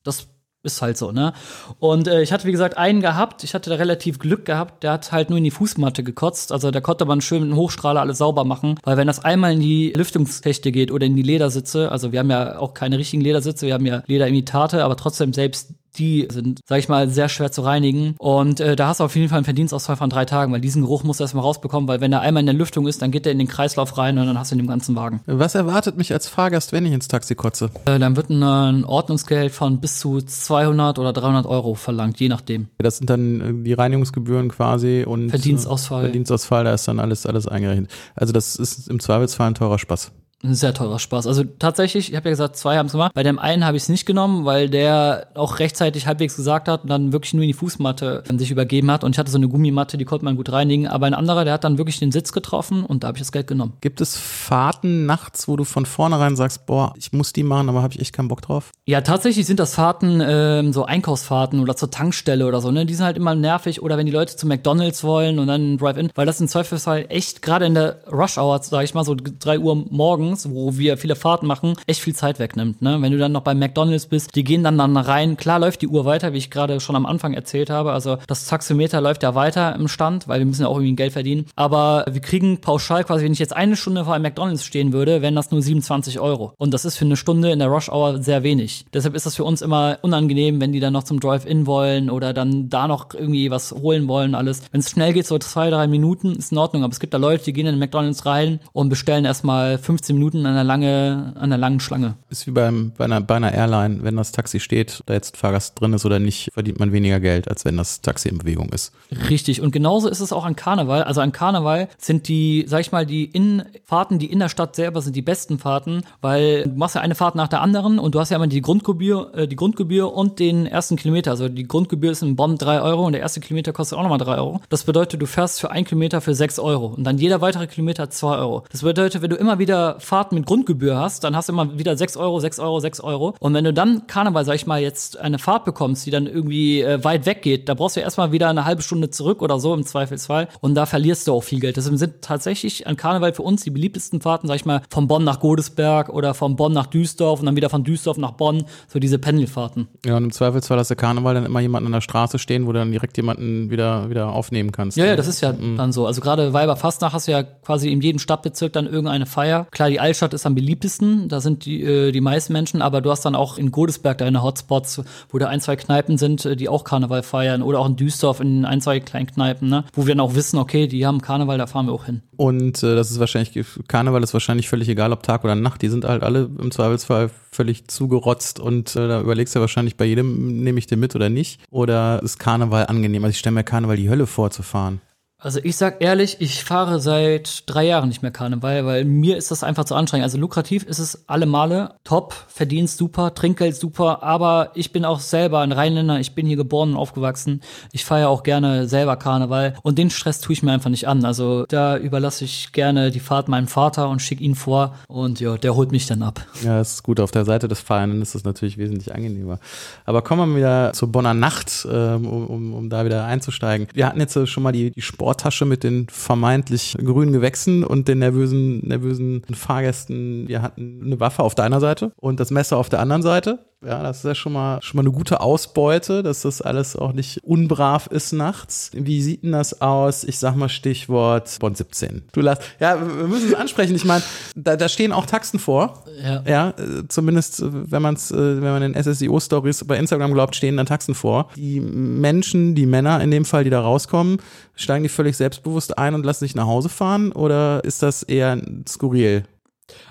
Das ist halt so, ne? Und äh, ich hatte, wie gesagt, einen gehabt. Ich hatte da relativ Glück gehabt. Der hat halt nur in die Fußmatte gekotzt. Also da konnte man schön mit einem Hochstrahler alles sauber machen. Weil wenn das einmal in die Lüftungstechte geht oder in die Ledersitze, also wir haben ja auch keine richtigen Ledersitze, wir haben ja Lederimitate, aber trotzdem selbst die sind, sag ich mal, sehr schwer zu reinigen. Und äh, da hast du auf jeden Fall einen Verdienstausfall von drei Tagen, weil diesen Geruch musst du erstmal rausbekommen, weil wenn er einmal in der Lüftung ist, dann geht er in den Kreislauf rein und dann hast du ihn im ganzen Wagen. Was erwartet mich als Fahrgast, wenn ich ins Taxi kotze? Äh, dann wird ein, ein Ordnungsgeld von bis zu 200 oder 300 Euro verlangt, je nachdem. Das sind dann äh, die Reinigungsgebühren quasi und Verdienstausfall. Verdienstausfall, da ist dann alles, alles eingerechnet. Also das ist im Zweifelsfall ein teurer Spaß ein sehr teurer Spaß. Also tatsächlich, ich habe ja gesagt, zwei haben es gemacht. Bei dem einen habe ich es nicht genommen, weil der auch rechtzeitig halbwegs gesagt hat und dann wirklich nur in die Fußmatte sich übergeben hat. Und ich hatte so eine Gummimatte, die konnte man gut reinigen. Aber ein anderer, der hat dann wirklich den Sitz getroffen und da habe ich das Geld genommen. Gibt es Fahrten nachts, wo du von vornherein sagst, boah, ich muss die machen, aber habe ich echt keinen Bock drauf? Ja, tatsächlich sind das Fahrten, ähm, so Einkaufsfahrten oder zur Tankstelle oder so. Ne? Die sind halt immer nervig. Oder wenn die Leute zu McDonalds wollen und dann Drive-In, weil das im Zweifelsfall echt gerade in der Rush-Hour, sage ich mal, so drei Uhr morgen morgens, wo wir viele Fahrten machen, echt viel Zeit wegnimmt. Ne? Wenn du dann noch bei McDonalds bist, die gehen dann dann rein. Klar läuft die Uhr weiter, wie ich gerade schon am Anfang erzählt habe. Also das Taxometer läuft ja weiter im Stand, weil wir müssen ja auch irgendwie Geld verdienen. Aber wir kriegen pauschal quasi, wenn ich jetzt eine Stunde vor einem McDonalds stehen würde, wären das nur 27 Euro. Und das ist für eine Stunde in der Rush Hour sehr wenig. Deshalb ist das für uns immer unangenehm, wenn die dann noch zum Drive-In wollen oder dann da noch irgendwie was holen wollen, alles. Wenn es schnell geht, so zwei, drei Minuten, ist in Ordnung. Aber es gibt da Leute, die gehen in den McDonalds rein und bestellen erstmal 15 Minuten an einer, lange, an einer langen Schlange. Ist wie beim, bei, einer, bei einer Airline, wenn das Taxi steht, da jetzt Fahrgast drin ist oder nicht, verdient man weniger Geld, als wenn das Taxi in Bewegung ist. Richtig. Und genauso ist es auch an Karneval. Also an Karneval sind die, sag ich mal, die Innenfahrten, die in der Stadt selber sind die besten Fahrten, weil du machst ja eine Fahrt nach der anderen und du hast ja immer die Grundgebühr, äh, die Grundgebühr und den ersten Kilometer. Also die Grundgebühr ist in Bonn drei Euro und der erste Kilometer kostet auch nochmal drei Euro. Das bedeutet, du fährst für einen Kilometer für sechs Euro und dann jeder weitere Kilometer zwei Euro. Das bedeutet, wenn du immer wieder Fahrten mit Grundgebühr hast, dann hast du immer wieder sechs Euro, sechs Euro, sechs Euro. Und wenn du dann Karneval, sag ich mal, jetzt eine Fahrt bekommst, die dann irgendwie äh, weit weg geht, da brauchst du erstmal wieder eine halbe Stunde zurück oder so im Zweifelsfall. Und da verlierst du auch viel Geld. Deswegen sind tatsächlich an Karneval für uns die beliebtesten Fahrten, sag ich mal, von Bonn nach Godesberg oder von Bonn nach Düsseldorf und dann wieder von Düsseldorf nach Bonn, so diese Pendelfahrten. Ja, und im Zweifelsfall hast du Karneval dann immer jemanden an der Straße stehen, wo du dann direkt jemanden wieder, wieder aufnehmen kannst. Ja, ja, das ist ja mhm. dann so. Also gerade Weiberfastnacht hast du ja quasi in jedem Stadtbezirk dann irgendeine Feier. Klar, die Altstadt ist am beliebtesten, da sind die, äh, die meisten Menschen, aber du hast dann auch in Godesberg deine Hotspots, wo da ein, zwei Kneipen sind, äh, die auch Karneval feiern oder auch in Düsseldorf in ein, zwei kleinen Kneipen, ne? wo wir dann auch wissen, okay, die haben Karneval, da fahren wir auch hin. Und äh, das ist wahrscheinlich, Karneval ist wahrscheinlich völlig egal, ob Tag oder Nacht, die sind halt alle im Zweifelsfall völlig zugerotzt und äh, da überlegst du wahrscheinlich bei jedem, nehme ich den mit oder nicht. Oder ist Karneval angenehm? Also ich stelle mir Karneval die Hölle vorzufahren. Also ich sag ehrlich, ich fahre seit drei Jahren nicht mehr Karneval, weil mir ist das einfach zu anstrengend. Also lukrativ ist es alle Male, top, Verdienst super, Trinkgeld super, aber ich bin auch selber ein Rheinländer, ich bin hier geboren und aufgewachsen. Ich feiere auch gerne selber Karneval und den Stress tue ich mir einfach nicht an. Also da überlasse ich gerne die Fahrt meinem Vater und schicke ihn vor und ja, der holt mich dann ab. Ja, das ist gut. Auf der Seite des Feiernden ist es natürlich wesentlich angenehmer. Aber kommen wir wieder zur Bonner Nacht, ähm, um, um, um da wieder einzusteigen. Wir hatten jetzt schon mal die, die Sport Sporttasche mit den vermeintlich grünen Gewächsen und den nervösen, nervösen Fahrgästen. Wir hatten eine Waffe auf deiner Seite und das Messer auf der anderen Seite. Ja, das ist ja schon mal, schon mal eine gute Ausbeute, dass das alles auch nicht unbrav ist nachts. Wie sieht denn das aus? Ich sag mal Stichwort Bond 17. Du lass, ja, wir müssen es ansprechen. Ich meine, da, da stehen auch Taxen vor. Ja. Ja, zumindest, wenn man es, wenn man den SSIO-Stories bei Instagram glaubt, stehen dann Taxen vor. Die Menschen, die Männer in dem Fall, die da rauskommen, steigen die völlig selbstbewusst ein und lassen sich nach Hause fahren? Oder ist das eher skurril?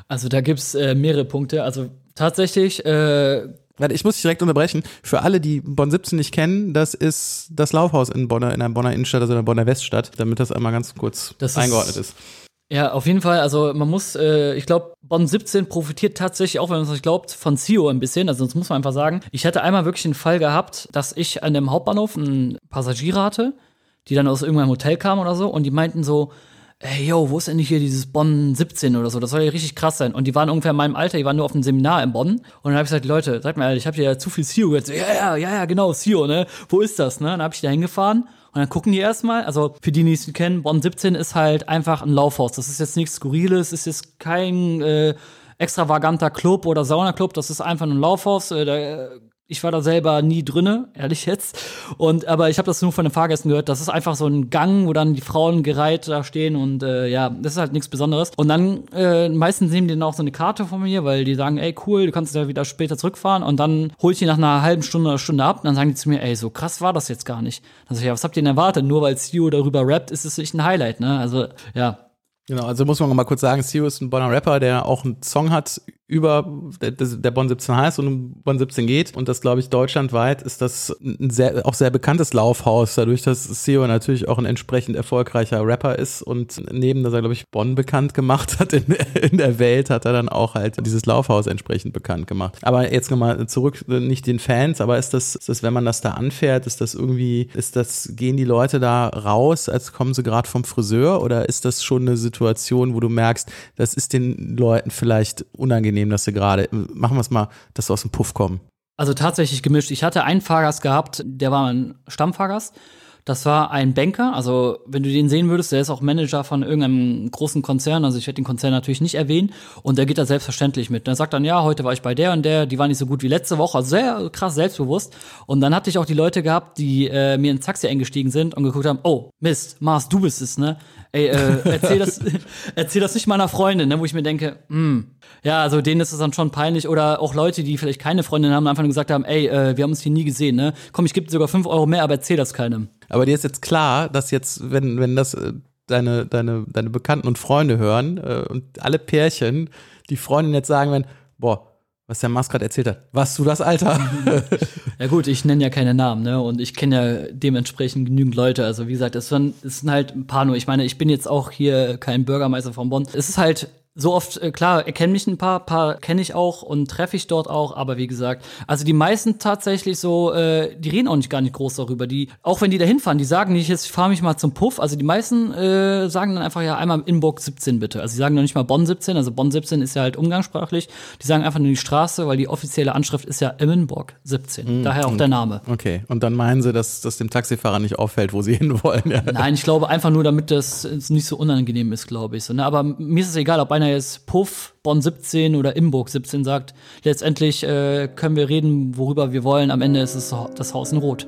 Also da gibt's äh, mehrere Punkte. Also tatsächlich. Äh Warte, ich muss dich direkt unterbrechen. Für alle, die Bonn 17 nicht kennen, das ist das Laufhaus in Bonner, in der Bonner Innenstadt, also in der Bonner Weststadt, damit das einmal ganz kurz das eingeordnet ist, ist. Ja, auf jeden Fall. Also man muss, äh, ich glaube, Bonn 17 profitiert tatsächlich auch, wenn man es nicht glaubt, von CEO ein bisschen. Also das muss man einfach sagen. Ich hatte einmal wirklich den Fall gehabt, dass ich an dem Hauptbahnhof einen Passagier hatte, die dann aus irgendeinem Hotel kamen oder so und die meinten so, ey, yo, wo ist denn hier dieses Bonn 17 oder so? Das soll ja richtig krass sein. Und die waren ungefähr in meinem Alter, die waren nur auf einem Seminar in Bonn. Und dann habe ich gesagt, Leute, sag mal ehrlich, ich habe ja zu viel CEO jetzt. Ja, ja, ja, ja, genau, CEO, ne? Wo ist das, ne? Dann habe ich da hingefahren. Und dann gucken die erstmal, also für die, die es kennen, Bonn 17 ist halt einfach ein Laufhaus. Das ist jetzt nichts Skurriles, ist jetzt kein äh, extravaganter Club oder Saunaclub, das ist einfach ein Laufhaus. Äh, da ich war da selber nie drinne, ehrlich jetzt. Und aber ich habe das nur von den Fahrgästen gehört. Das ist einfach so ein Gang, wo dann die Frauen gereiht da stehen und äh, ja, das ist halt nichts Besonderes. Und dann äh, meistens nehmen die dann auch so eine Karte von mir, weil die sagen, ey cool, du kannst ja wieder später zurückfahren. Und dann hol ich die nach einer halben Stunde oder Stunde ab. Und dann sagen die zu mir, ey, so krass war das jetzt gar nicht. Dann sag ich, ja, was habt ihr denn erwartet? Nur weil Stu darüber rappt, ist es nicht ein Highlight, ne? Also ja, Genau, also muss man mal kurz sagen, Sio ist ein Bonner Rapper, der auch einen Song hat über der, der Bonn 17 heißt und um Bonn 17 geht. Und das, glaube ich, deutschlandweit ist das ein sehr, auch sehr bekanntes Laufhaus, dadurch, dass Sio natürlich auch ein entsprechend erfolgreicher Rapper ist und neben, dass er, glaube ich, Bonn bekannt gemacht hat in, in der Welt, hat er dann auch halt dieses Laufhaus entsprechend bekannt gemacht. Aber jetzt nochmal zurück, nicht den Fans, aber ist das, ist das, wenn man das da anfährt, ist das irgendwie, ist das, gehen die Leute da raus, als kommen sie gerade vom Friseur oder ist das schon eine Situation, wo du merkst, das ist den Leuten vielleicht unangenehm? Unangenehm, dass sie gerade, machen wir es mal, dass sie aus dem Puff kommen. Also tatsächlich gemischt. Ich hatte einen Fahrgast gehabt, der war ein Stammfahrgast. Das war ein Banker, also wenn du den sehen würdest, der ist auch Manager von irgendeinem großen Konzern, also ich werde den Konzern natürlich nicht erwähnen und der geht da selbstverständlich mit. Der sagt dann, ja, heute war ich bei der und der, die war nicht so gut wie letzte Woche, also sehr krass selbstbewusst. Und dann hatte ich auch die Leute gehabt, die äh, mir ins Taxi eingestiegen sind und geguckt haben, oh, Mist, Mars, du bist es, ne? Ey, äh, erzähl das, erzähl das nicht meiner Freundin, ne? Wo ich mir denke, hm, ja, also denen ist es dann schon peinlich. Oder auch Leute, die vielleicht keine Freundin haben, einfach nur gesagt haben, ey, äh, wir haben uns hier nie gesehen, ne? Komm, ich gebe dir sogar fünf Euro mehr, aber erzähl das keinem. Aber dir ist jetzt klar, dass jetzt, wenn, wenn das äh, deine, deine, deine Bekannten und Freunde hören äh, und alle Pärchen, die Freundin jetzt sagen werden, boah, was der Mars gerade erzählt hat. Was du das, Alter? ja gut, ich nenne ja keine Namen, ne? Und ich kenne ja dementsprechend genügend Leute. Also wie gesagt, es sind, es sind halt ein paar nur. Ich meine, ich bin jetzt auch hier kein Bürgermeister von Bonn. Es ist halt so oft, äh, klar, erkennen mich ein paar, paar kenne ich auch und treffe ich dort auch, aber wie gesagt, also die meisten tatsächlich so, äh, die reden auch nicht gar nicht groß darüber. Die, auch wenn die da hinfahren, die sagen nicht, jetzt fahre mich mal zum Puff. Also die meisten äh, sagen dann einfach ja einmal Inburg 17 bitte. Also sie sagen noch nicht mal Bonn 17, also Bonn 17 ist ja halt umgangssprachlich. Die sagen einfach nur die Straße, weil die offizielle Anschrift ist ja Immenburg 17. Mhm. Daher auch der Name. Okay, und dann meinen sie, dass das dem Taxifahrer nicht auffällt, wo sie hinwollen. Ja. Nein, ich glaube einfach nur, damit das nicht so unangenehm ist, glaube ich. So, ne? Aber mir ist es egal, ob einer jetzt Puff, Bonn 17 oder Imburg 17 sagt. Letztendlich äh, können wir reden, worüber wir wollen. Am Ende ist es das Haus in Rot.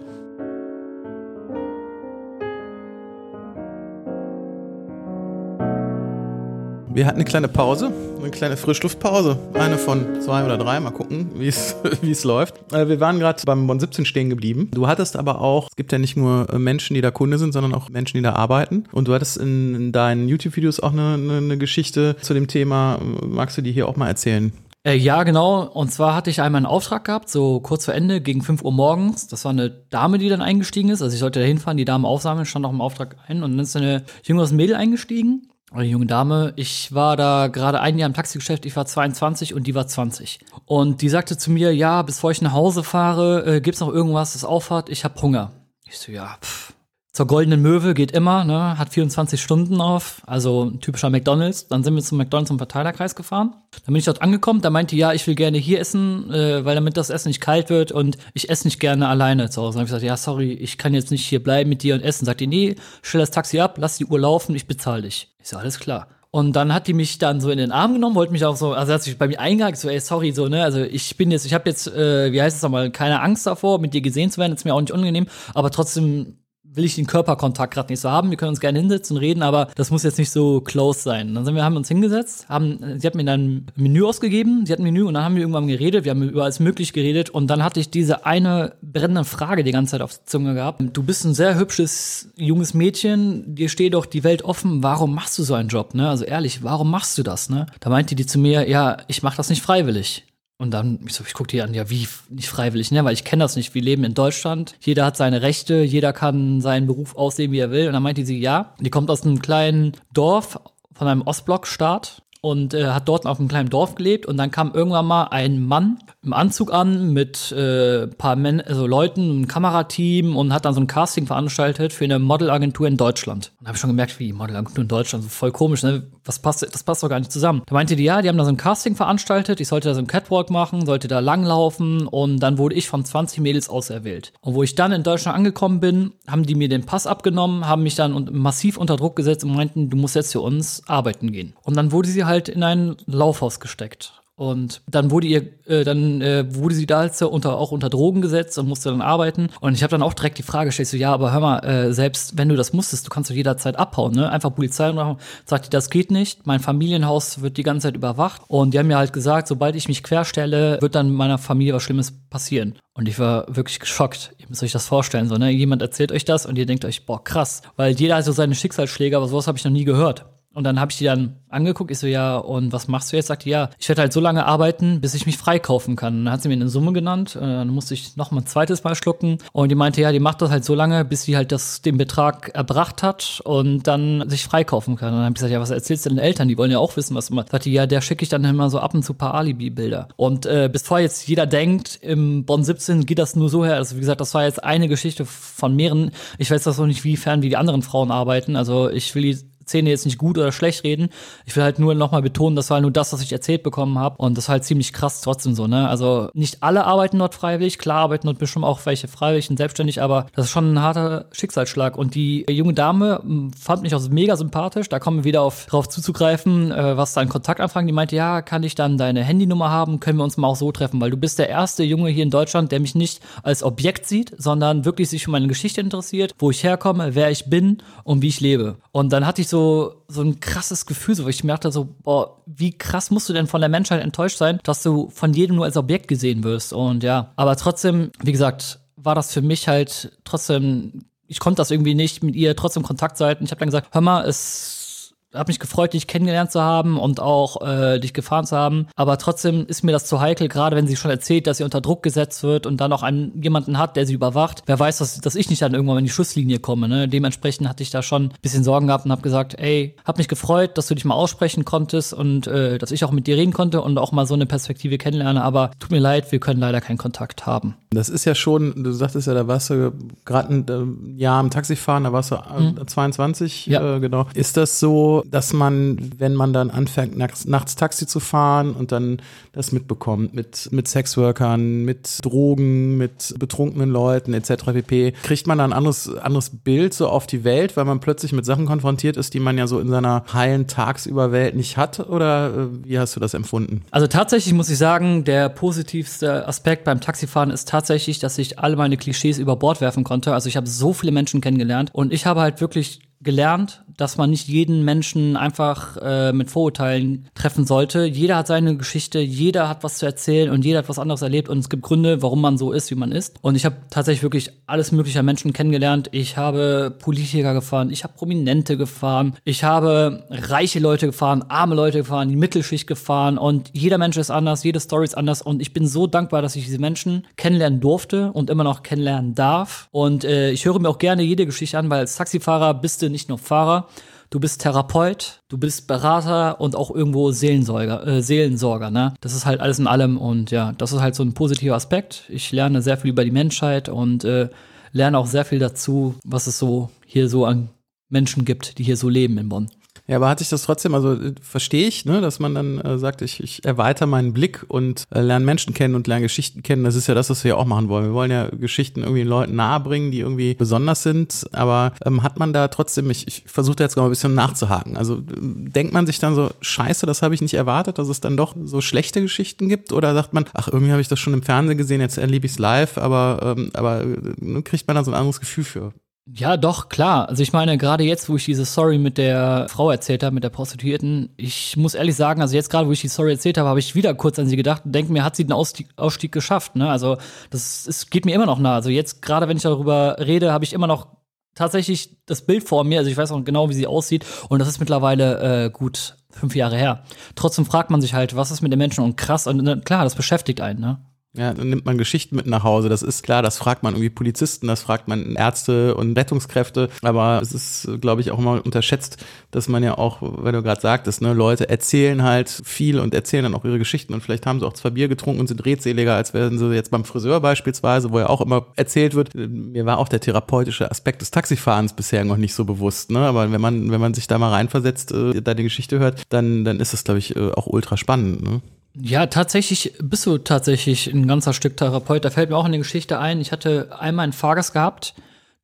Wir hatten eine kleine Pause, eine kleine Frischluftpause. Eine von zwei oder drei. Mal gucken, wie es läuft. Äh, wir waren gerade beim Bonn 17 stehen geblieben. Du hattest aber auch, es gibt ja nicht nur äh, Menschen, die da Kunde sind, sondern auch Menschen, die da arbeiten. Und du hattest in, in deinen YouTube-Videos auch eine, eine, eine Geschichte zu dem Thema. Magst du die hier auch mal erzählen? Äh, ja, genau. Und zwar hatte ich einmal einen Auftrag gehabt, so kurz vor Ende, gegen 5 Uhr morgens. Das war eine Dame, die dann eingestiegen ist. Also ich sollte da hinfahren, die Dame aufsammeln, stand auch im Auftrag ein. Und dann ist eine jüngeres Mädel eingestiegen eine junge Dame. Ich war da gerade ein Jahr im Taxigeschäft, ich war 22 und die war 20. Und die sagte zu mir, ja, bevor ich nach Hause fahre, äh, gibt's noch irgendwas, das auffahrt? Ich hab Hunger. Ich so, ja, pff, zur Goldenen Möwe geht immer, ne, hat 24 Stunden auf, also typischer McDonalds. Dann sind wir zum McDonalds zum Verteilerkreis gefahren. Dann bin ich dort angekommen, da meinte, ja, ich will gerne hier essen, äh, weil damit das Essen nicht kalt wird und ich esse nicht gerne alleine zu Hause. Dann habe ich gesagt, ja, sorry, ich kann jetzt nicht hier bleiben mit dir und essen. Sagt die, nee, stell das Taxi ab, lass die Uhr laufen, ich bezahle dich. Ich so, alles klar. Und dann hat die mich dann so in den Arm genommen, wollte mich auch so, also hat sich bei mir eingehakt, so, ey, sorry, so, ne, also ich bin jetzt, ich habe jetzt, äh, wie heißt es nochmal, keine Angst davor, mit dir gesehen zu werden, ist mir auch nicht unangenehm, aber trotzdem will ich den Körperkontakt gerade nicht so haben. Wir können uns gerne hinsetzen und reden, aber das muss jetzt nicht so close sein. Dann sind wir, haben uns hingesetzt, haben, sie hat mir dann ein Menü ausgegeben, sie hat ein Menü und dann haben wir irgendwann geredet, wir haben über alles möglich geredet und dann hatte ich diese eine brennende Frage die ganze Zeit auf der Zunge gehabt. Du bist ein sehr hübsches, junges Mädchen, dir steht doch die Welt offen, warum machst du so einen Job, ne? Also ehrlich, warum machst du das, ne? Da meinte die zu mir, ja, ich mach das nicht freiwillig. Und dann, ich, so, ich gucke die an, ja, wie nicht freiwillig, ne? Weil ich kenne das nicht. Wir leben in Deutschland. Jeder hat seine Rechte, jeder kann seinen Beruf aussehen, wie er will. Und dann meinte sie, ja. Die kommt aus einem kleinen Dorf von einem Ostblockstaat und äh, hat dort auf einem kleinen Dorf gelebt und dann kam irgendwann mal ein Mann im Anzug an mit äh, paar Men also Leuten, ein Kamerateam und hat dann so ein Casting veranstaltet für eine Modelagentur in Deutschland. Und habe ich schon gemerkt, wie Modelagentur in Deutschland, so voll komisch, ne? Was passt, das passt doch gar nicht zusammen. Da meinte die, ja, die haben da so ein Casting veranstaltet, ich sollte da so ein Catwalk machen, sollte da langlaufen und dann wurde ich von 20 Mädels auserwählt. Und wo ich dann in Deutschland angekommen bin, haben die mir den Pass abgenommen, haben mich dann massiv unter Druck gesetzt und meinten, du musst jetzt für uns arbeiten gehen. Und dann wurde sie halt in ein Laufhaus gesteckt. Und dann wurde ihr, äh, dann äh, wurde sie da halt unter, auch unter Drogen gesetzt und musste dann arbeiten. Und ich habe dann auch direkt die Frage gestellt, so, ja, aber hör mal, äh, selbst wenn du das musstest, du kannst doch jederzeit abhauen, ne? Einfach Polizei machen. Sagt die, das geht nicht. Mein Familienhaus wird die ganze Zeit überwacht. Und die haben mir halt gesagt, sobald ich mich querstelle, wird dann meiner Familie was Schlimmes passieren. Und ich war wirklich geschockt. Ihr müsst euch das vorstellen, so, ne? Jemand erzählt euch das und ihr denkt euch, boah, krass. Weil jeder hat so seine Schicksalsschläge, aber sowas habe ich noch nie gehört. Und dann habe ich die dann angeguckt. Ich so, ja, und was machst du jetzt? Sagt die, ja, ich werde halt so lange arbeiten, bis ich mich freikaufen kann. Und dann hat sie mir eine Summe genannt. Äh, dann musste ich noch mal ein zweites Mal schlucken. Und die meinte, ja, die macht das halt so lange, bis sie halt das, den Betrag erbracht hat und dann sich freikaufen kann. Und dann habe ich gesagt, ja, was erzählst du den Eltern? Die wollen ja auch wissen, was du machst. Sagt die, ja, der schicke ich dann immer so ab und zu paar Alibi-Bilder. Und äh, bevor jetzt jeder denkt, im Bonn 17 geht das nur so her. Also wie gesagt, das war jetzt eine Geschichte von mehreren. Ich weiß das noch nicht, wiefern wie die anderen Frauen arbeiten. Also ich will die Szene jetzt nicht gut oder schlecht reden. Ich will halt nur nochmal betonen, das war halt nur das, was ich erzählt bekommen habe. Und das ist halt ziemlich krass trotzdem so, ne? Also nicht alle arbeiten dort freiwillig, klar arbeiten dort bestimmt auch welche freiwillig und selbstständig, aber das ist schon ein harter Schicksalsschlag. Und die junge Dame hm, fand mich auch mega sympathisch. Da kommen wir wieder auf, drauf zuzugreifen, äh, was da an Kontaktanfragen. Die meinte, ja, kann ich dann deine Handynummer haben? Können wir uns mal auch so treffen? Weil du bist der erste Junge hier in Deutschland, der mich nicht als Objekt sieht, sondern wirklich sich für meine Geschichte interessiert, wo ich herkomme, wer ich bin und wie ich lebe. Und dann hatte ich so, so ein krasses Gefühl, so, wo ich merkte so, boah, wie krass musst du denn von der Menschheit enttäuscht sein, dass du von jedem nur als Objekt gesehen wirst. Und ja, aber trotzdem, wie gesagt, war das für mich halt trotzdem, ich konnte das irgendwie nicht mit ihr trotzdem Kontakt sein. Ich habe dann gesagt, hör mal, es habe mich gefreut, dich kennengelernt zu haben und auch äh, dich gefahren zu haben. Aber trotzdem ist mir das zu heikel, gerade wenn sie schon erzählt, dass sie unter Druck gesetzt wird und dann auch einen, jemanden hat, der sie überwacht. Wer weiß, dass, dass ich nicht dann irgendwann in die Schusslinie komme. Ne? Dementsprechend hatte ich da schon ein bisschen Sorgen gehabt und habe gesagt, ey, hab mich gefreut, dass du dich mal aussprechen konntest und äh, dass ich auch mit dir reden konnte und auch mal so eine Perspektive kennenlerne. Aber tut mir leid, wir können leider keinen Kontakt haben. Das ist ja schon, du sagtest ja, da warst du gerade ein äh, Jahr am Taxifahren, da warst du äh, 22, Mhm. Ja. äh, genau. Ist das so, dass man, wenn man dann anfängt, nachts, nachts Taxi zu fahren und dann das mitbekommt mit, mit Sexworkern, mit Drogen, mit betrunkenen Leuten etc. pp., kriegt man dann ein anderes, anderes Bild so auf die Welt, weil man plötzlich mit Sachen konfrontiert ist, die man ja so in seiner heilen Tagsüberwelt nicht hat? Oder äh, wie hast du das empfunden? Also tatsächlich muss ich sagen, der positivste Aspekt beim Taxifahren ist tatsächlich, dass ich alle meine Klischees über Bord werfen konnte. Also ich habe so viele Menschen kennengelernt und ich habe halt wirklich gelernt, dass man nicht jeden Menschen einfach äh, mit Vorurteilen treffen sollte. Jeder hat seine Geschichte, jeder hat was zu erzählen und jeder hat was anderes erlebt und es gibt Gründe, warum man so ist, wie man ist. Und ich habe tatsächlich wirklich alles mögliche an Menschen kennengelernt. Ich habe Politiker gefahren, ich habe Prominente gefahren, ich habe reiche Leute gefahren, arme Leute gefahren, die Mittelschicht gefahren und jeder Mensch ist anders, jede Story ist anders und ich bin so dankbar, dass ich diese Menschen kennenlernen durfte und immer noch kennenlernen darf. Und äh, ich höre mir auch gerne jede Geschichte an, weil als Taxifahrer bist du nicht nur Fahrer, du bist Therapeut, du bist Berater und auch irgendwo Seelensorger, äh, Seelensorger, ne? Das ist halt alles in allem und ja, das ist halt so ein positiver Aspekt. Ich lerne sehr viel über die Menschheit und äh, lerne auch sehr viel dazu, was es so hier so an Menschen gibt, die hier so leben in Bonn. Ja, aber hatte ich das trotzdem, also äh, verstehe ich, ne, dass man dann äh, sagt, ich, ich erweitere meinen Blick und äh, lerne Menschen kennen und lerne Geschichten kennen. Das ist ja das, was wir ja auch machen wollen. Wir wollen ja Geschichten irgendwie Leuten nahebringen, die irgendwie besonders sind. Aber ähm, hat man da trotzdem, ich, ich versuche da jetzt mal ein bisschen nachzuhaken. Also denkt man sich dann so, scheiße, das habe ich nicht erwartet, dass es dann doch so schlechte Geschichten gibt? Oder sagt man, ach, irgendwie habe ich das schon im Fernsehen gesehen, jetzt erlebe ich es live, aber, ähm, aber äh, kriegt man da so ein anderes Gefühl für? Ja, doch, klar. Also ich meine, gerade jetzt, wo ich diese Story mit der Frau erzählt habe, mit der Prostituierten, ich muss ehrlich sagen, also jetzt gerade, wo ich die Story erzählt habe, habe ich wieder kurz an sie gedacht und denke mir, hat sie den Ausstieg, Ausstieg geschafft, ne? Also das es geht mir immer noch nah. Also jetzt gerade, wenn ich darüber rede, habe ich immer noch tatsächlich das Bild vor mir. Also ich weiß auch genau, wie sie aussieht und das ist mittlerweile äh, gut fünf Jahre her. Trotzdem fragt man sich halt, was ist mit den Menschen und krass und äh, klar, das beschäftigt einen, ne? Ja, dann nimmt man Geschichten mit nach Hause. Das ist klar, das fragt man irgendwie Polizisten, das fragt man Ärzte und Rettungskräfte. Aber es ist, glaube ich, auch immer unterschätzt, dass man ja auch, wenn du gerade sagtest, ne, Leute erzählen halt viel und erzählen dann auch ihre Geschichten und vielleicht haben sie auch zwei Bier getrunken und sind redseliger, als wären sie jetzt beim Friseur beispielsweise, wo ja auch immer erzählt wird. Mir war auch der therapeutische Aspekt des Taxifahrens bisher noch nicht so bewusst, ne? Aber wenn man, wenn man sich da mal reinversetzt, äh, da die Geschichte hört, dann, dann ist das, glaube ich, äh, auch ultra spannend, ne? Ja, tatsächlich bist du tatsächlich ein ganzer Stück Therapeut. Da fällt mir auch eine Geschichte ein. Ich hatte einmal einen Fahrgast gehabt,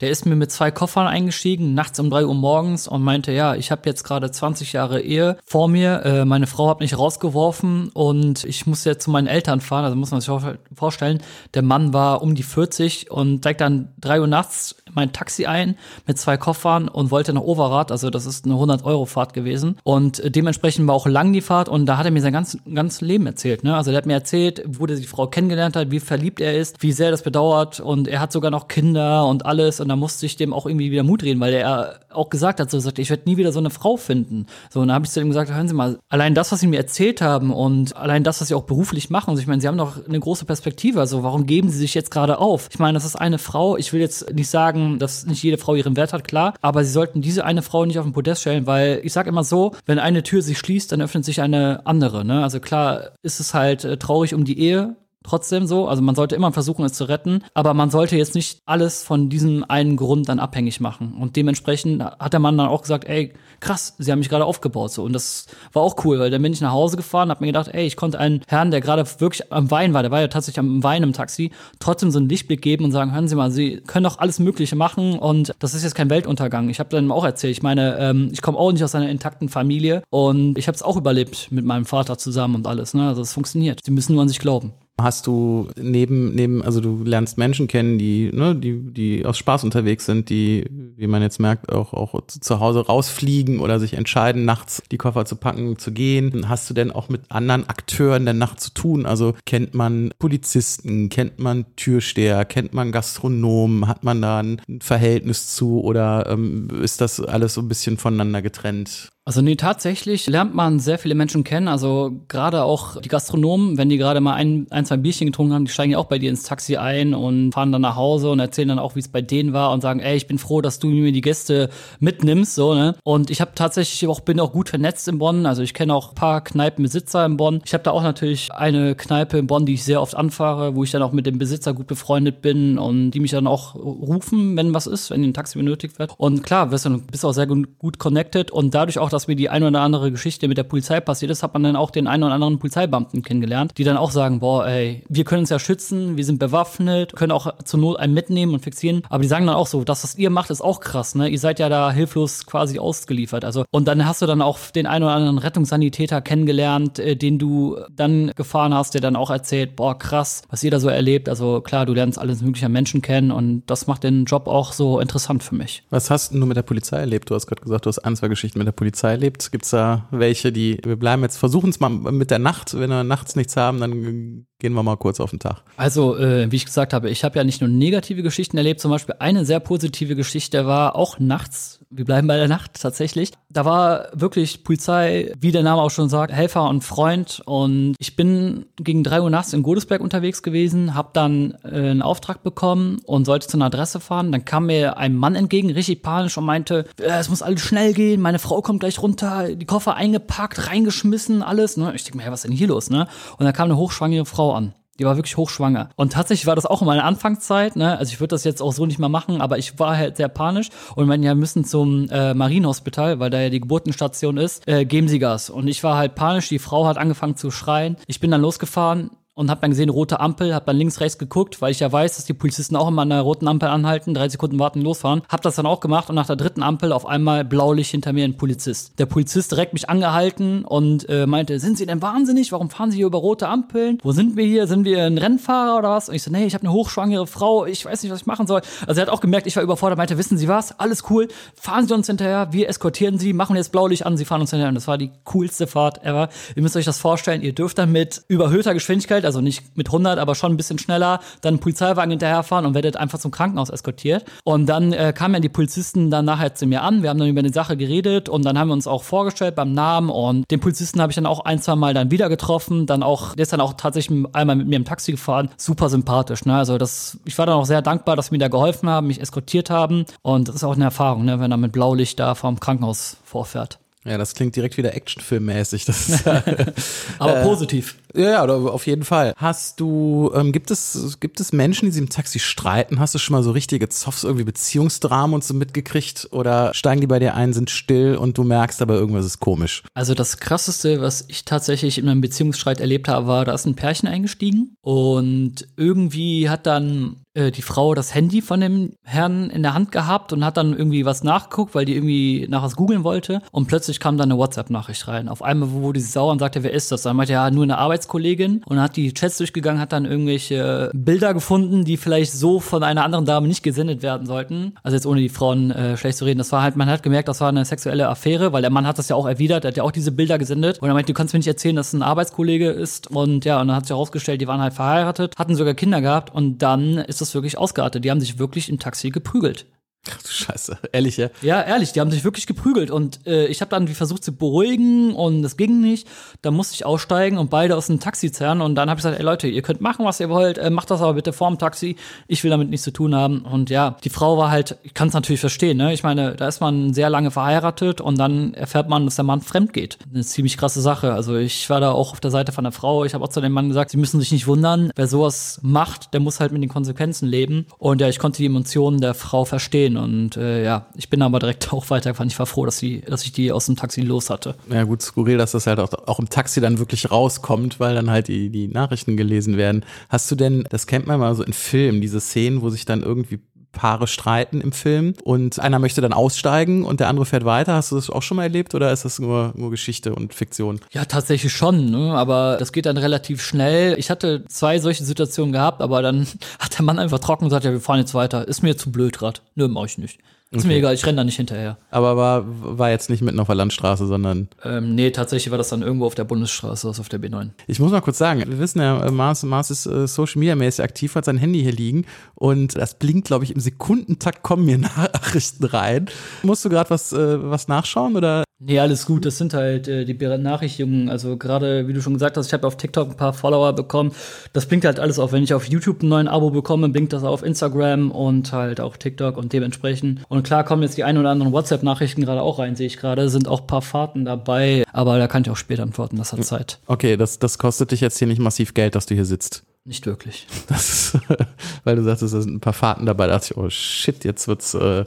der ist mir mit zwei Koffern eingestiegen, nachts um drei Uhr morgens und meinte, ja, ich habe jetzt gerade 20 Jahre Ehe vor mir, äh, meine Frau hat mich rausgeworfen und ich muss jetzt zu meinen Eltern fahren, also muss man sich vorstellen, der Mann war um die 40 und steigt dann drei Uhr nachts in mein Taxi ein mit zwei Koffern und wollte nach Overath, also das ist eine 100-Euro-Fahrt gewesen und dementsprechend war auch lang die Fahrt und da hat er mir sein ganzes, ganzes Leben erzählt, ne? also der hat mir erzählt, wo der die Frau kennengelernt hat, wie verliebt er ist, wie sehr das bedauert und er hat sogar noch Kinder und alles und da musste ich dem auch irgendwie wieder Mut reden, weil er auch gesagt hat, so gesagt, ich werde nie wieder so eine Frau finden. So, und dann habe ich zu ihm gesagt, hören Sie mal, allein das, was Sie mir erzählt haben und allein das, was Sie auch beruflich machen, also ich meine, Sie haben doch eine große Perspektive, also warum geben Sie sich jetzt gerade auf? Ich meine, das ist eine Frau, ich will jetzt nicht sagen, dass nicht jede Frau ihren Wert hat, klar, aber Sie sollten diese eine Frau nicht auf den Podest stellen, weil ich sage immer so, wenn eine Tür sich schließt, dann öffnet sich eine andere, ne? Also klar ist es halt äh, traurig um die Ehe, trotzdem so. Also man sollte immer versuchen, es zu retten, aber man sollte jetzt nicht alles von diesem einen Grund dann abhängig machen. Und dementsprechend hat der Mann dann auch gesagt, ey, krass, sie haben mich gerade aufgebaut so. Und das war auch cool, weil dann bin ich nach Hause gefahren, hab mir gedacht, ey, ich konnte einen Herrn, der gerade wirklich am Wein war, der war ja tatsächlich am Wein im Taxi, trotzdem so einen Lichtblick geben und sagen, hören Sie mal, Sie können doch alles Mögliche machen und das ist jetzt kein Weltuntergang. Ich habe dann auch erzählt, ich meine, ähm, ich komme auch nicht aus einer intakten Familie und ich habe es auch überlebt mit meinem Vater zusammen und alles. Ne? Also es funktioniert. Sie müssen nur an sich glauben. Hast du neben, neben, also du lernst Menschen kennen, die, ne, die, die aus Spaß unterwegs sind, die, wie man jetzt merkt, auch, auch zu Hause rausfliegen oder sich entscheiden, nachts die Koffer zu packen, zu gehen. Hast du denn auch mit anderen Akteuren der Nacht zu tun? Also kennt man Polizisten, kennt man Türsteher, kennt man Gastronomen, hat man da ein Verhältnis zu oder ähm, ist das alles so ein bisschen voneinander getrennt? Also nee, tatsächlich lernt man sehr viele Menschen kennen. Also gerade auch die Gastronomen, wenn die gerade mal ein, ein, zwei Bierchen getrunken haben, die steigen ja auch bei dir ins Taxi ein und fahren dann nach Hause und erzählen dann auch, wie es bei denen war und sagen, ey, ich bin froh, dass du mir die Gäste mitnimmst, so, ne? Und ich habe tatsächlich auch, bin auch gut vernetzt in Bonn. Also ich kenne auch ein paar Kneipenbesitzer in Bonn. Ich habe da auch natürlich eine Kneipe in Bonn, die ich sehr oft anfahre, wo ich dann auch mit dem Besitzer gut befreundet bin und die mich dann auch rufen, wenn was ist, wenn ein Taxi benötigt wird. Und klar, bist du bist auch sehr gut connected und dadurch auch, dass mir die eine oder andere Geschichte mit der Polizei passiert ist, hat man dann auch den einen oder anderen Polizeibeamten kennengelernt, die dann auch sagen, boah, ey, wir können uns ja schützen, wir sind bewaffnet, können auch zur Not einen mitnehmen und fixieren. Aber die sagen dann auch so, das, was ihr macht, ist auch krass, ne? Ihr seid ja da hilflos quasi ausgeliefert. Also, und dann hast du dann auch den einen oder anderen Rettungssanitäter kennengelernt, äh, den du dann gefahren hast, der dann auch erzählt, boah, krass, was ihr da so erlebt. Also klar, du lernst alles mögliche Menschen kennen und das macht den Job auch so interessant für mich. Was hast du mit der Polizei erlebt? Du hast gerade gesagt, du hast ein, zwei Geschichten mit der Polizei erlebt. Gibt's da welche, die, wir bleiben jetzt, versuchen es mal mit der Nacht. Wenn wir nachts nichts haben, dann gehen wir mal kurz auf den Tag. Also, äh, wie ich gesagt habe, ich habe ja nicht nur negative Geschichten erlebt, zum Beispiel eine sehr positive Geschichte war auch nachts. Wir bleiben bei der Nacht tatsächlich. Da war wirklich Polizei, wie der Name auch schon sagt, Helfer und Freund. Und ich bin gegen drei Uhr nachts in Godesberg unterwegs gewesen, habe dann äh, einen Auftrag bekommen und sollte zu einer Adresse fahren. Dann kam mir ein Mann entgegen, richtig panisch und meinte, es muss alles schnell gehen, meine Frau kommt gleich runter, die Koffer eingepackt, reingeschmissen, alles. Ne? Ich denke mir, was ist denn hier los? Ne? Und dann kam eine hochschwangere Frau an. Die war wirklich hochschwanger. Und tatsächlich war das auch in meiner Anfangszeit, ne? Also ich würde das jetzt auch so nicht mehr machen, aber ich war halt sehr panisch und meinen, ja, müssen zum äh, Marienhospital, weil da ja die Geburtenstation ist, äh, geben sie Gas. Und ich war halt panisch, die Frau hat angefangen zu schreien. Ich bin dann losgefahren, und habe dann gesehen, rote Ampel, habe dann links, rechts geguckt, weil ich ja weiß, dass die Polizisten auch immer an der roten Ampel anhalten, drei Sekunden warten, losfahren. Hab das dann auch gemacht und nach der dritten Ampel auf einmal Blaulicht hinter mir ein Polizist. Der Polizist direkt mich angehalten und äh, meinte, sind Sie denn wahnsinnig? Warum fahren Sie hier über rote Ampeln? Wo sind wir hier? Sind wir ein Rennfahrer oder was? Und ich so, nee, ich habe eine hochschwangere Frau, ich weiß nicht, was ich machen soll. Also er hat auch gemerkt, ich war überfordert, meinte, wissen Sie was? Alles cool, fahren Sie uns hinterher, wir eskortieren Sie, machen jetzt Blaulicht an, Sie fahren uns hinterher. Und das war die coolste Fahrt ever. Ihr müsst euch das vorstellen, ihr dürft dann mit überhöhter Geschwindigkeit, also nicht mit 100 100, aber schon ein bisschen schneller, dann einen Polizeiwagen hinterherfahren und werdet einfach zum Krankenhaus eskortiert. Und dann äh, kamen ja die Polizisten dann nachher zu mir an. Wir haben dann über die Sache geredet und dann haben wir uns auch vorgestellt beim Namen und den Polizisten habe ich dann auch ein, zwei Mal dann wieder getroffen. Dann auch, der ist dann auch tatsächlich einmal mit mir im Taxi gefahren. Super sympathisch, ne? Also das, ich war dann auch sehr dankbar, dass sie mir da geholfen haben, mich eskortiert haben. Und das ist auch eine Erfahrung, ne? Wenn er mit Blaulicht da vom Krankenhaus vorfährt. Ja, das klingt direkt wieder Actionfilmmäßig. Das ist, Aber äh, positiv. Ja, ja, auf jeden Fall. Hast du, ähm, gibt es, gibt es Menschen, die sich im Taxi streiten? Hast du schon mal so richtige Zoffs, irgendwie Beziehungsdramen und so mitgekriegt? Oder steigen die bei dir ein, sind still und du merkst aber irgendwas ist komisch? Also das krasseste, was ich tatsächlich in einem Beziehungsstreit erlebt habe, war, da ist ein Pärchen eingestiegen und irgendwie hat dann äh, die Frau das Handy von dem Herrn in der Hand gehabt und hat dann irgendwie was nachgeguckt, weil die irgendwie nach was googeln wollte. Und plötzlich kam dann eine WhatsApp-Nachricht rein. Auf einmal wurde sie sauer und sagte, wer ist das? Dann meinte er, ja, nur eine Arbeitskollegin. Und hat die Chats durchgegangen, hat dann irgendwelche Bilder gefunden, die vielleicht so von einer anderen Dame nicht gesendet werden sollten. Also jetzt ohne die Frauen äh, schlecht zu reden. Das war halt, man hat gemerkt, das war eine sexuelle Affäre, weil der Mann hat das ja auch erwidert, er hat ja auch diese Bilder gesendet. Und er meinte, du kannst mir nicht erzählen, dass es ein Arbeitskollege ist. Und ja, und dann hat sich herausgestellt, die waren halt verheiratet, hatten sogar Kinder gehabt. Und dann ist das wirklich ausgeartet. Die haben sich wirklich im Taxi geprügelt. Ach du Scheiße, ehrlich, ja? Ja, ehrlich, die haben sich wirklich geprügelt und äh, ich habe dann versucht zu beruhigen und es ging nicht. Dann musste ich aussteigen und beide aus dem Taxi zerren und dann habe ich gesagt, ey Leute, ihr könnt machen, was ihr wollt, äh, macht das aber bitte vorm Taxi. Ich will damit nichts zu tun haben und ja, die Frau war halt, ich kann es natürlich verstehen, ne? Ich meine, da ist man sehr lange verheiratet und dann erfährt man, dass der Mann fremd geht. Eine ziemlich krasse Sache. Also ich war da auch auf der Seite von der Frau. Ich habe auch zu dem Mann gesagt, sie müssen sich nicht wundern, wer sowas macht, der muss halt mit den Konsequenzen leben. Und ja, ich konnte die Emotionen der Frau verstehen und äh, ja, ich bin aber direkt auch weitergefahren. Ich war froh, dass, sie, dass ich die aus dem Taxi los hatte. Ja, gut, skurril, dass das halt auch, auch im Taxi dann wirklich rauskommt, weil dann halt die, die Nachrichten gelesen werden. Hast du denn, das kennt man mal so in Filmen, diese Szenen, wo sich dann irgendwie Paare streiten im Film und einer möchte dann aussteigen und der andere fährt weiter. Hast du das auch schon mal erlebt oder ist das nur, nur Geschichte und Fiktion? Ja, tatsächlich schon, ne? aber das geht dann relativ schnell. Ich hatte zwei solche Situationen gehabt, aber dann hat der Mann einfach trocken gesagt, ja, wir fahren jetzt weiter. Ist mir zu blöd grad. Nö, mach ich nicht. Ist Okay. mir egal, ich renne da nicht hinterher. Aber war, war jetzt nicht mitten auf der Landstraße, sondern Ähm, nee, tatsächlich war das dann irgendwo auf der Bundesstraße, also auf der B9. Ich muss mal kurz sagen, wir wissen ja, äh, Mars, Mars ist äh, Social Media mäßig aktiv, hat sein Handy hier liegen und das blinkt, glaube ich, im Sekundentakt kommen mir Nachrichten rein. Musst du gerade was, äh, was nachschauen oder? Nee, alles gut. Das sind halt äh, die Benachrichtigungen. Also gerade, wie du schon gesagt hast, ich habe auf TikTok ein paar Follower bekommen. Das blinkt halt alles auf. Wenn ich auf YouTube einen neuen Abo bekomme, blinkt das auf Instagram und halt auch TikTok und dementsprechend. Und klar kommen jetzt die ein oder anderen WhatsApp-Nachrichten gerade auch rein, sehe ich gerade. Sind auch ein paar Fahrten dabei, aber da kann ich auch später antworten. Das hat Zeit. Okay, das, das kostet dich jetzt hier nicht massiv Geld, dass du hier sitzt. Nicht wirklich. Das ist, weil du sagtest, da sind ein paar Fahrten dabei, da dachte ich, oh shit, jetzt wird's, äh,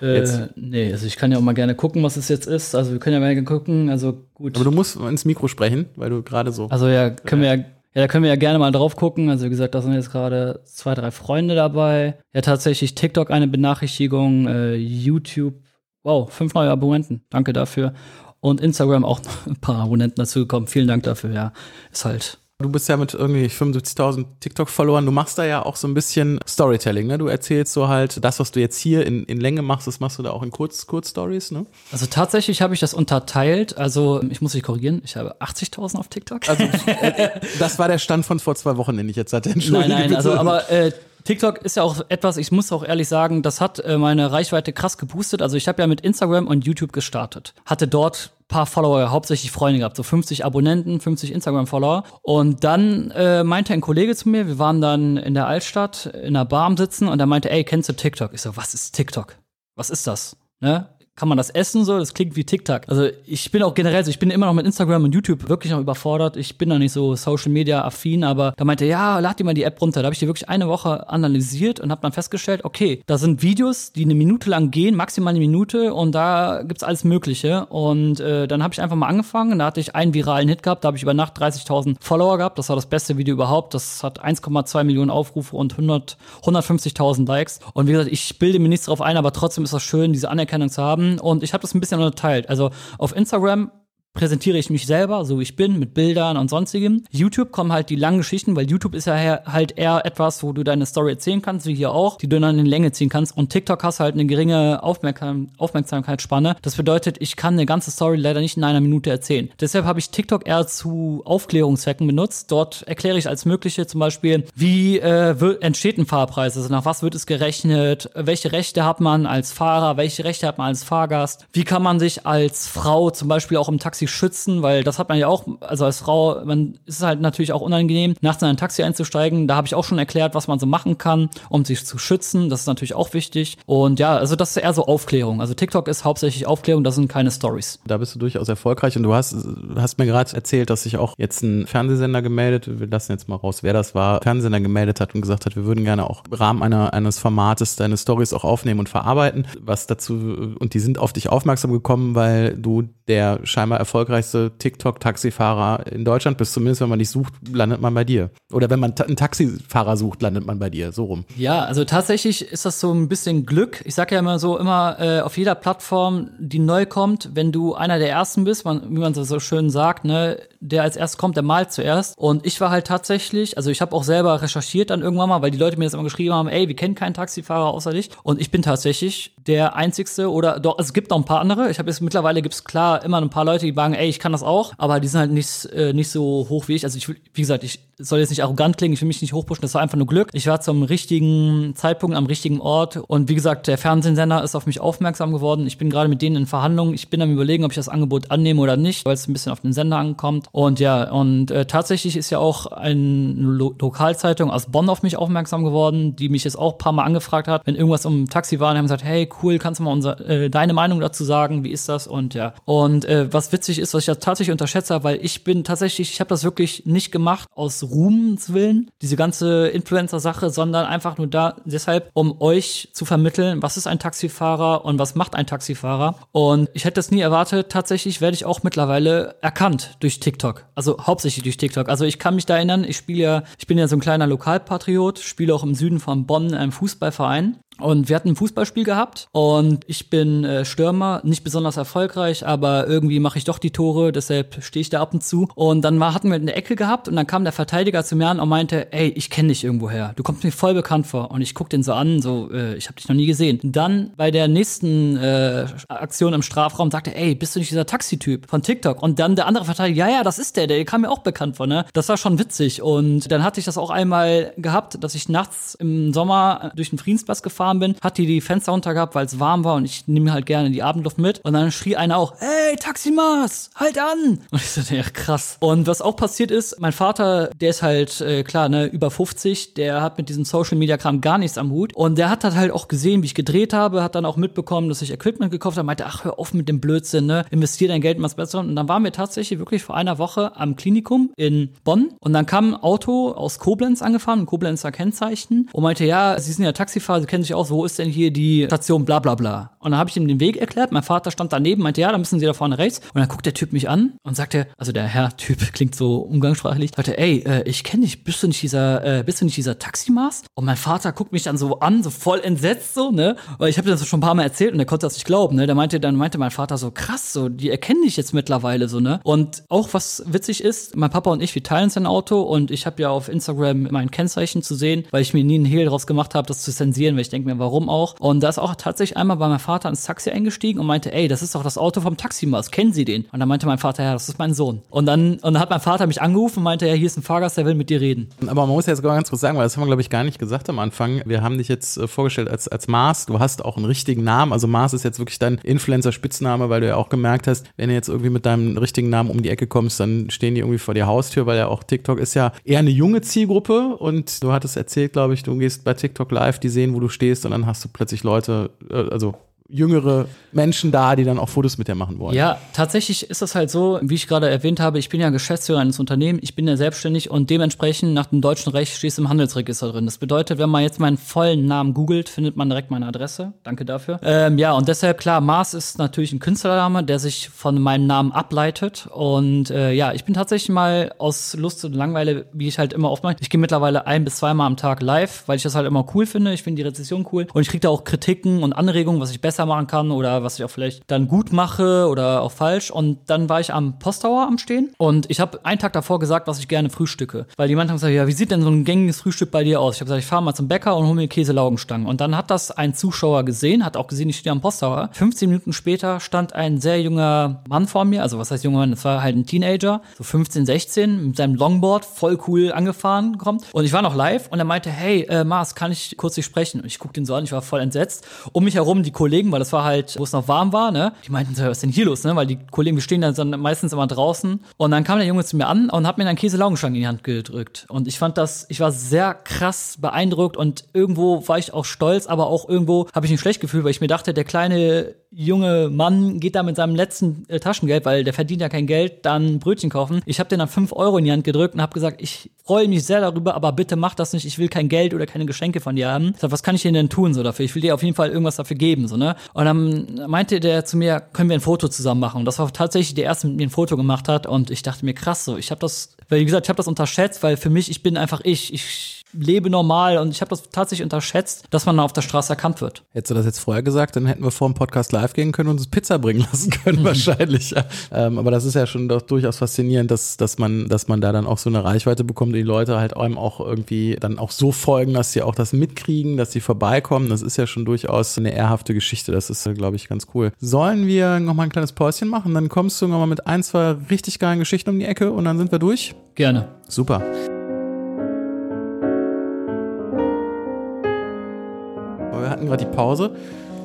Jetzt. Äh, nee, also ich kann ja auch mal gerne gucken, was es jetzt ist. Also wir können ja mal gerne gucken. Also gut. aber du musst ins Mikro sprechen, weil du gerade so. Also ja, können wir ja, ja, da können wir ja gerne mal drauf gucken. Also wie gesagt, da sind jetzt gerade zwei, drei Freunde dabei. Ja, tatsächlich TikTok eine Benachrichtigung, äh, YouTube, wow, fünf neue Abonnenten. Danke dafür. Und Instagram auch ein paar Abonnenten dazu gekommen. Vielen Dank dafür, ja. Ist halt. Du bist ja mit irgendwie 75.000 TikTok-Followern, du machst da ja auch so ein bisschen Storytelling, ne? Du erzählst so halt, das, was du jetzt hier in, in Länge machst, das machst du da auch in Kurz, Kurzstories, ne? Also tatsächlich habe ich das unterteilt. Also ich muss dich korrigieren, ich habe 80.000 auf TikTok. Also, äh, das war der Stand von vor zwei Wochen, den ich jetzt hatte. Entschuldige Nein, nein, bitte. also aber äh, TikTok ist ja auch etwas, ich muss auch ehrlich sagen, das hat äh, meine Reichweite krass geboostet. Also ich habe ja mit Instagram und YouTube gestartet. Hatte dort paar Follower, hauptsächlich Freunde gehabt, so 50 Abonnenten, 50 Instagram-Follower. Und dann äh, meinte ein Kollege zu mir, wir waren dann in der Altstadt in einer Bar am Sitzen und er meinte, ey, kennst du TikTok? Ich so, was ist TikTok? Was ist das? Ne? Kann man das essen so? Das klingt wie TikTok. Also ich bin auch generell so, ich bin immer noch mit Instagram und YouTube wirklich noch überfordert. Ich bin noch nicht so Social Media affin, aber da meinte er, ja, lad dir mal die App runter. Da habe ich die wirklich eine Woche analysiert und habe dann festgestellt, okay, da sind Videos, die eine Minute lang gehen, maximal eine Minute und da gibt's alles Mögliche. Und äh, dann habe ich einfach mal angefangen. Da hatte ich einen viralen Hit gehabt, da habe ich über Nacht 30.000 Follower gehabt. Das war das beste Video überhaupt. Das hat 1,2 Millionen Aufrufe und 100 150.000 Likes. Und wie gesagt, ich bilde mir nichts drauf ein, aber trotzdem ist das schön, diese Anerkennung zu haben. Und ich habe das ein bisschen unterteilt. Also auf Instagram präsentiere ich mich selber, so wie ich bin, mit Bildern und sonstigem. YouTube kommen halt die langen Geschichten, weil YouTube ist ja halt eher etwas, wo du deine Story erzählen kannst, wie hier auch, die du dann in Länge ziehen kannst. Und TikTok hast halt eine geringe Aufmerksam Aufmerksamkeitsspanne. Das bedeutet, ich kann eine ganze Story leider nicht in einer Minute erzählen. Deshalb habe ich TikTok eher zu Aufklärungszwecken benutzt. Dort erkläre ich als mögliche zum Beispiel, wie äh, entsteht ein Fahrpreis, also nach was wird es gerechnet, welche Rechte hat man als Fahrer, welche Rechte hat man als Fahrgast, wie kann man sich als Frau zum Beispiel auch im Taxi schützen, weil das hat man ja auch, also als Frau, man ist es halt natürlich auch unangenehm, nachts in ein Taxi einzusteigen. Da habe ich auch schon erklärt, was man so machen kann, um sich zu schützen. Das ist natürlich auch wichtig. Und ja, also das ist eher so Aufklärung. Also TikTok ist hauptsächlich Aufklärung, das sind keine Stories. Da bist du durchaus erfolgreich und du hast, hast mir gerade erzählt, dass sich auch jetzt ein Fernsehsender gemeldet, wir lassen jetzt mal raus, wer das war, Fernsehsender gemeldet hat und gesagt hat, wir würden gerne auch im Rahmen einer, eines Formates deine Stories auch aufnehmen und verarbeiten. Was dazu, und die sind auf dich aufmerksam gekommen, weil du der scheinbar erfolgreichste TikTok-Taxifahrer in Deutschland bist. Zumindest wenn man dich sucht, landet man bei dir. Oder wenn man ta- einen Taxifahrer sucht, landet man bei dir. So rum. Ja, also tatsächlich ist das so ein bisschen Glück. Ich sage ja immer so, immer äh, auf jeder Plattform, die neu kommt, wenn du einer der Ersten bist, man, wie man so so schön sagt, ne, der als erstes kommt, der malt zuerst. Und ich war halt tatsächlich, also ich habe auch selber recherchiert dann irgendwann mal, weil die Leute mir das immer geschrieben haben, ey, wir kennen keinen Taxifahrer außer dich. Und ich bin tatsächlich der einzigste oder doch, also es gibt noch ein paar andere. Ich habe jetzt mittlerweile gibt's klar immer ein paar Leute, die sagen, ey, ich kann das auch, aber die sind halt nicht, äh, nicht so hoch wie ich. Also ich, wie gesagt, ich soll jetzt nicht arrogant klingen, ich will mich nicht hochpushen, das war einfach nur Glück. Ich war zum richtigen Zeitpunkt am richtigen Ort und wie gesagt, der Fernsehsender ist auf mich aufmerksam geworden. Ich bin gerade mit denen in Verhandlungen. Ich bin am überlegen, ob ich das Angebot annehme oder nicht, weil es ein bisschen auf den Sender ankommt. Und ja, und äh, tatsächlich ist ja auch eine Lo Lokalzeitung aus Bonn auf mich aufmerksam geworden, die mich jetzt auch ein paar Mal angefragt hat, wenn irgendwas um Taxi war, und haben gesagt, hey, cool, kannst du mal unser, äh, deine Meinung dazu sagen? Wie ist das? Und ja. Und äh, was witzig ist, was ich ja tatsächlich unterschätze, weil ich bin tatsächlich, ich habe das wirklich nicht gemacht aus Ruhmenswillen, diese ganze Influencer-Sache, sondern einfach nur da deshalb, um euch zu vermitteln, was ist ein Taxifahrer und was macht ein Taxifahrer. Und ich hätte das nie erwartet. Tatsächlich werde ich auch mittlerweile erkannt durch TikTok. Also hauptsächlich durch TikTok. Also ich kann mich da erinnern, ich spiele ja, ich bin ja so ein kleiner Lokalpatriot, spiele auch im Süden von Bonn in einem Fußballverein. Und wir hatten ein Fußballspiel gehabt und ich bin äh, Stürmer, nicht besonders erfolgreich, aber irgendwie mache ich doch die Tore, deshalb stehe ich da ab und zu. Und dann war, hatten wir eine Ecke gehabt und dann kam der Verteidiger zu mir an und meinte, ey, ich kenne dich irgendwoher, du kommst mir voll bekannt vor. Und ich guck den so an, so, äh, ich habe dich noch nie gesehen. Und dann bei der nächsten äh, Aktion im Strafraum sagte, ey, bist du nicht dieser Taxityp von TikTok? Und dann der andere Verteidiger, ja, ja, das ist der, der kam mir auch bekannt vor, ne? Das war schon witzig. Und dann hatte ich das auch einmal gehabt, dass ich nachts im Sommer durch den Friedensplatz gefahren gefahren bin, hat die die Fenster runter gehabt, weil es warm war und ich nehme halt gerne die Abendluft mit. Und dann schrie einer auch, hey, Taximas, halt an! Und ich so, ja, krass. Und was auch passiert ist, mein Vater, der ist halt, äh, klar, ne, über 50, der hat mit diesem Social Media Kram gar nichts am Hut. Und der hat halt auch gesehen, wie ich gedreht habe, hat dann auch mitbekommen, dass ich Equipment gekauft habe, meinte, ach, hör auf mit dem Blödsinn, ne, investier dein Geld in was Besseres. Und dann waren wir tatsächlich wirklich vor einer Woche am Klinikum in Bonn und dann kam ein Auto aus Koblenz angefahren, ein Koblenzer Kennzeichen und meinte, ja, Sie sind ja Taxifahrer, Sie kennen sich aus, wo ist denn hier die Station bla bla bla. Und dann habe ich ihm den Weg erklärt. Mein Vater stand daneben, meinte, ja, da müssen Sie da vorne rechts. Und dann guckt der Typ mich an und sagte, also der Herr-Typ klingt so umgangssprachlich, sagte, ey, äh, ich kenne dich, bist du nicht dieser, äh, bist du nicht dieser Taximas? Und mein Vater guckt mich dann so an, so voll entsetzt so, ne? Weil ich habe das schon ein paar Mal erzählt und er konnte das nicht glauben, ne? Der meinte, dann meinte mein Vater so, krass, so, die erkennen dich jetzt mittlerweile so, ne? Und auch was witzig ist, mein Papa und ich, wir teilen sein Auto und ich habe ja auf Instagram mein Kennzeichen zu sehen, weil ich mir nie einen Hehl draus gemacht habe, das zu zensieren, weil ich denke mir, warum auch? Und da ist auch tatsächlich einmal bei meinem Vater ins Taxi eingestiegen und meinte, ey, das ist doch das Auto vom Taximas, kennen Sie den? Und dann meinte mein Vater, ja, das ist mein Sohn. Und dann, und dann hat mein Vater mich angerufen und meinte, ja, hier ist ein Fahrgast, der will mit dir reden. Aber man muss jetzt ganz kurz sagen, weil das haben wir, glaube ich, gar nicht gesagt am Anfang. Wir haben dich jetzt äh, vorgestellt als, als Mars. Du hast auch einen richtigen Namen. Also Mars ist jetzt wirklich dein Influencer-Spitzname, weil du ja auch gemerkt hast, wenn du jetzt irgendwie mit deinem richtigen Namen um die Ecke kommst, dann stehen die irgendwie vor der Haustür, weil ja auch TikTok ist ja eher eine junge Zielgruppe und du hattest erzählt, glaube ich, du gehst bei TikTok live, die sehen, wo du stehst und dann hast du plötzlich Leute, äh, also jüngere Menschen da, die dann auch Fotos mit dir machen wollen. Ja, tatsächlich ist das halt so, wie ich gerade erwähnt habe, ich bin ja Geschäftsführer eines Unternehmens, ich bin ja selbstständig und dementsprechend nach dem deutschen Recht stehst du im Handelsregister drin. Das bedeutet, wenn man jetzt meinen vollen Namen googelt, findet man direkt meine Adresse. Danke dafür. Ähm, ja, und deshalb, klar, Mars ist natürlich ein Künstlername, der sich von meinem Namen ableitet. Und äh, ja, ich bin tatsächlich mal aus Lust und Langweile, wie ich halt immer oft mache, ich gehe mittlerweile ein bis zweimal am Tag live, weil ich das halt immer cool finde. Ich finde die Rezession cool und ich kriege da auch Kritiken und Anregungen, was ich besser besser machen kann oder was ich auch vielleicht dann gut mache oder auch falsch. Und dann war ich am Posttower am Stehen und ich habe einen Tag davor gesagt, was ich gerne frühstücke. Weil die manchmal sagen, ja, wie sieht denn so ein gängiges Frühstück bei dir aus? Ich habe gesagt, ich fahre mal zum Bäcker und hole mir Käselaugenstangen. Und dann hat das ein Zuschauer gesehen, hat auch gesehen, ich stehe am Posttower. 15 Minuten später stand ein sehr junger Mann vor mir, also was heißt junger Mann? Das war halt ein Teenager, so 15, 16, mit seinem Longboard, voll cool angefahren kommt. Und ich war noch live und er meinte, hey, äh, Mars, kann ich kurz dich sprechen? Und ich guckte ihn so an, ich war voll entsetzt. Um mich herum die Kollegen, weil das war halt, wo es noch warm war, ne? Die meinten so, was ist denn hier los, ne? Weil die Kollegen, wir stehen dann meistens immer draußen. Und dann kam der Junge zu mir an und hat mir einen Käselaugenstangen in die Hand gedrückt. Und ich fand das, ich war sehr krass beeindruckt und irgendwo war ich auch stolz, aber auch irgendwo habe ich mich schlecht gefühlt, weil ich mir dachte, der kleine junge Mann geht da mit seinem letzten äh, Taschengeld, weil der verdient ja kein Geld, dann Brötchen kaufen. Ich habe den dann fünf Euro in die Hand gedrückt und habe gesagt, ich freue mich sehr darüber, aber bitte mach das nicht. Ich will kein Geld oder keine Geschenke von dir haben. Ich sag, was kann ich dir denn tun so dafür? Ich will dir auf jeden Fall irgendwas dafür geben, so ne? Und dann meinte der zu mir, können wir ein Foto zusammen machen? Und das war tatsächlich der erste, mit mir ein Foto gemacht hat. Und ich dachte mir, krass, so, ich habe das, weil wie gesagt, ich habe das unterschätzt, weil für mich, ich bin einfach ich. Ich lebe normal und ich habe das tatsächlich unterschätzt, dass man auf der Straße erkannt wird. Hättest du das jetzt vorher gesagt, dann hätten wir vor dem Podcast live gehen können und uns Pizza bringen lassen können, wahrscheinlich. Ähm, aber das ist ja schon doch durchaus faszinierend, dass, dass, man, dass man da dann auch so eine Reichweite bekommt, die Leute halt einem auch irgendwie dann auch so folgen, dass sie auch das mitkriegen, dass sie vorbeikommen. Das ist ja schon durchaus eine ehrhafte Geschichte. Das ist, glaube ich, ganz cool. Sollen wir noch mal ein kleines Päuschen machen? Dann kommst du noch mal mit ein, zwei richtig geilen Geschichten um die Ecke und dann sind wir durch? Gerne. Super. Wir hatten gerade die Pause